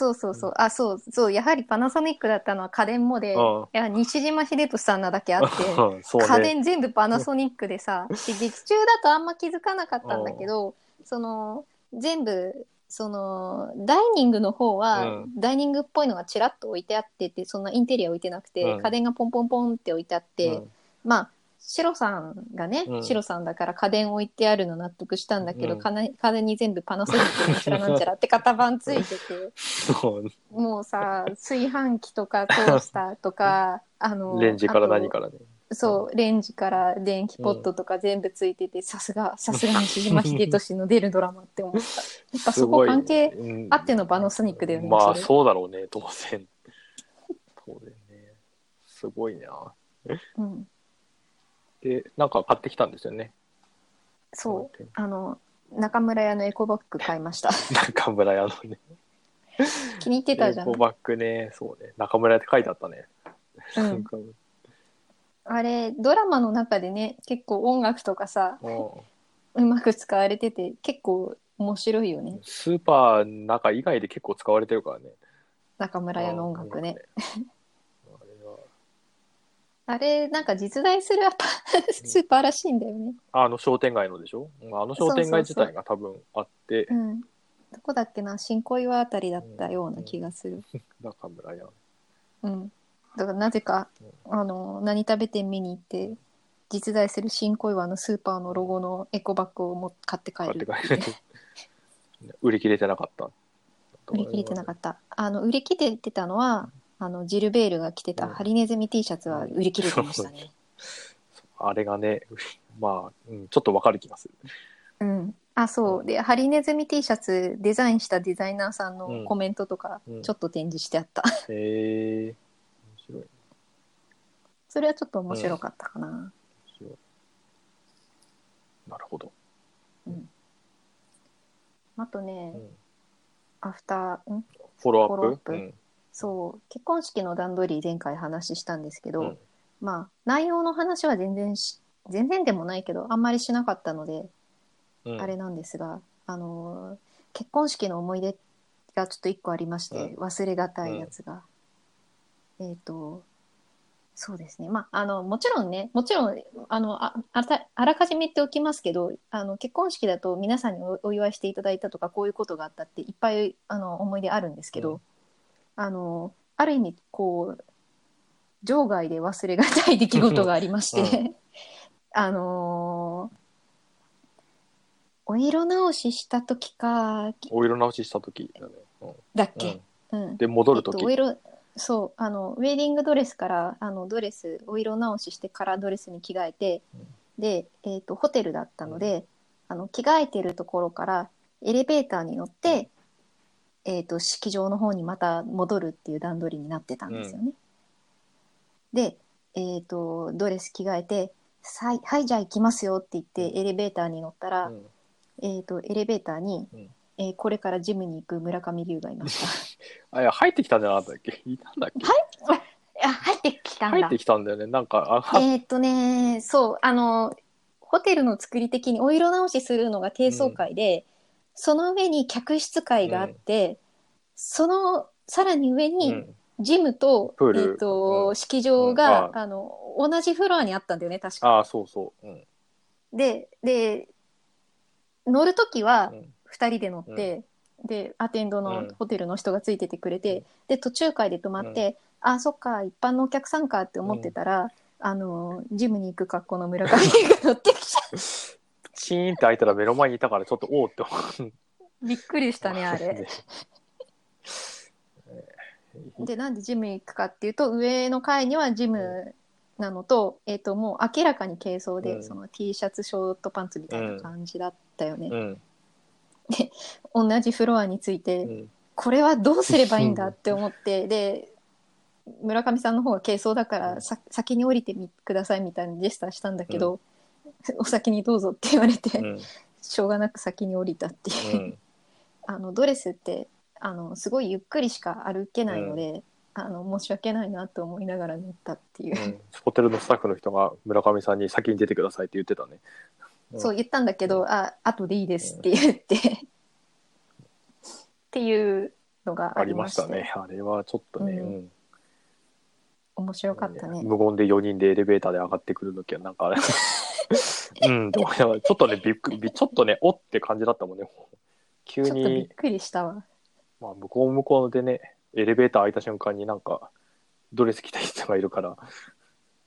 そうそうそう。あ、そうそう。やはりパナソニックだったのは家電もで、
うん
いや、西島秀俊さんなだけあって、
うん そう
家
ね。
電全部パナソニックでさ、で劇中だとあんま気づかなかったんだけど、その、全部、その、ダイニングの方は、
うん
ダイニングっぽいのがちらっと置いてあってて、そんなインテリア置いてなくて、
うん
家電がポンポンポンって置いてあって、
うん
まあ、シロさんがね、
うん
シロさんだから家電置いてあるの納得したんだけど、
うん
家電家電に全部パナソニックなんちゃらなんちゃらって型番ついてて、
そう
もうさ、炊飯器とかトースターとか、あの、
レンジから何からね。
そう、レンジから電気ポットとか全部ついてて、さすが、さすが西島秀俊の出るドラマって思った。やっぱそこ関係
うん
あってのパナソニックだよね
まあ、
それ
そうだろうね、当然。当然ね。すごいな。
うん。
で、なんか買ってきたんですよね。
そう。あの、中村屋のエコバッグ買いました。
中村屋のね。
気に入ってたじゃん
エコ。バッグね、そうね。中村屋って書いてあったね。
うんあれ、ドラマの中でね、結構音楽とかさ、
も
うまく使われてて、結構面白いよね
う。スーパーの中以外で結構使われてるからね。
中村屋の音楽ね。
あれ
なんか実在するアパスーパーらしいんだよね。
あの商店街のでしょ？うんあの商店街自体が多分あって、
うん。どこだっけな、新小岩あたりだったような気がする。
中村屋。
うん。だからなぜか、あの、何食べ店見に行って、実在する新小岩のスーパーのロゴのエコバッグをも買って帰
買って帰る。売り切れてなかった。
売り切れてなかった。あの、売り切れてたのは、あの、ジルベールが着てた
うん
ハリネズミ T シャツは売り切れてましたね。
あれがね、まあ、うん、ちょっとわかる気がする。
うん。あ、そう。で、ハリネズミ T シャツデザインしたデザイナーさん
うん
のコメントとか
うん、
ちょっと展示してあった。
へえ面白い。
それはちょっと面白かったかな。
面白い。なるほど。
あとね
う、ん
アフター、ん？
フォローアップ？
そう、結婚式の段取り前回話したんですけど、
うん。
まあ、内容の話は全然し、全然でもないけど、あんまりしなかったので、
うん。
あれなんですが、あのー結婚式の思い出がちょっと一個ありまして、忘れがたいやつが。えっ、と、そうですね。まあ、あの、もちろんね、もちろん、あの、ああらあらかじめ言っておきますけど、あの、結婚式だと皆さんにおお祝いしていただいたとか、こういうことがあったっていっぱい、あの、思い出あるんですけど、
うん
あの、ある意味、こう、場外で忘れがたい出来事がありまして、
う
あのーお色直しした時か、
お色直しした時だね。
だっけ？
うん、
うん。
で、戻る
えっと、
時
お色、そう、あの、ウェディングドレスから、あの、ドレス、お色直ししてからドレスに着替えて、で、えっと、ホテルだったので、あの、着替えてるところから、エレベーターに乗って、えっと、式場の方にまた戻るっていう段取りになってたんですよね。で、えっと、ドレス着替えて、さいはい、じゃあ行きますよって言って、エレベーターに乗ったら、
うん。
えっと、エレベーターに、
うん。
えーこれからジムに行く村上龍がいました。
あ、いや、入ってきたんじゃなかったっけ？いたんだっけ？
あ、入ってきたんだ。
入って。きたんだよね。なんか、あ、
えーっとね、そう、あの、ホテルの作り的にお色直しするのが低層階で、その上に客室階があって、そのさらに上
う
に
ん。
ジムと、
プール。
えーっと、
うん。
式場が、
うん。あ
あ。の、同じフロアにあったんだよね、確か。
ああ、そうそう。うん。
で、で、乗るときは
うん。
2人で乗って、で、アテンド
うん。
のホテルの人がついててくれて、で、途中階で泊まって、あ、そっか、一般のお客さんかって思ってたら、あの、ジムに行く格好の村上が乗ってきた。
チーンって開いたら目の前にいたからちょっとおおって思う。
びっくりしたね、あれ。
ね。
で、なんでジムに行くかっていうと、上の階にはジムなのと、えっ、と、もう明らかに軽装で、
うん
その T シャツ、ショートパンツみたいな感じだったよね。
うん。
同じフロアについて、
うん。
これはどうすればいいんだって思って、で、村上さんの方が軽装だから、さ先に降りてみくださいみたいなジェスターしたんだけど、お先にどうぞって言われて、
うん。
しょうがなく先に降りたっていうう。
ん。
あのドレスってあのすごいゆっくりしか歩けないので、あの申し訳ないなと思いながら乗ったっていう、
うんホテルのスタッフの人が村上さんに先に出てくださいって言ってたね。うん
そう言ったんだけど、あ後でいいですって言って、っていうのがあ
あり
りまし
たたね。あれはちょっとね、
うん
うん
面白かったね。
無言で4人でエレベーターで上がってくるときは、なんか、うん、でもちょっとね、びっくり、ちょっとね、おって感じだったもんね。急
ちょっとびっ
に、
くりしたわ。
まあ、向こう向こうでね、エレベーター開いた瞬間になんか、ドレス着た人がいるから、
うん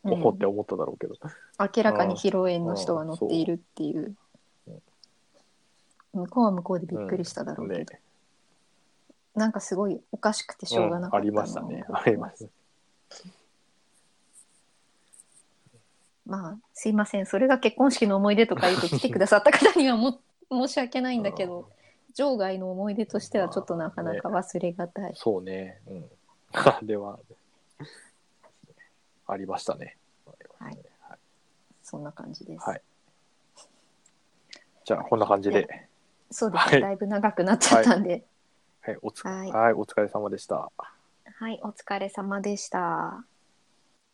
おおって思っただろうけど。
明らかに披露宴の人が乗っているっていう。向こうは向こうでびっくりしただろうけど、
ね、
なんかすごいおかしくてしょうがなかったの
うんありましたね。ありまし
まあ、すいません。それが結婚式の思い出とか言うと来てくださった方にはも申し訳ないんだけど、場外の思い出としてはちょっとなかなか忘れがたい。
そうね。うん。あれは、ありましたね。
はい
はい
そんな感じです。
はいじゃあ、こんな感じで。
そうですね、
はい
だいぶ長くなっちゃったんで。
はい、おつ、
は
はいい、お疲れ様でした。
はい、お疲れ様でした。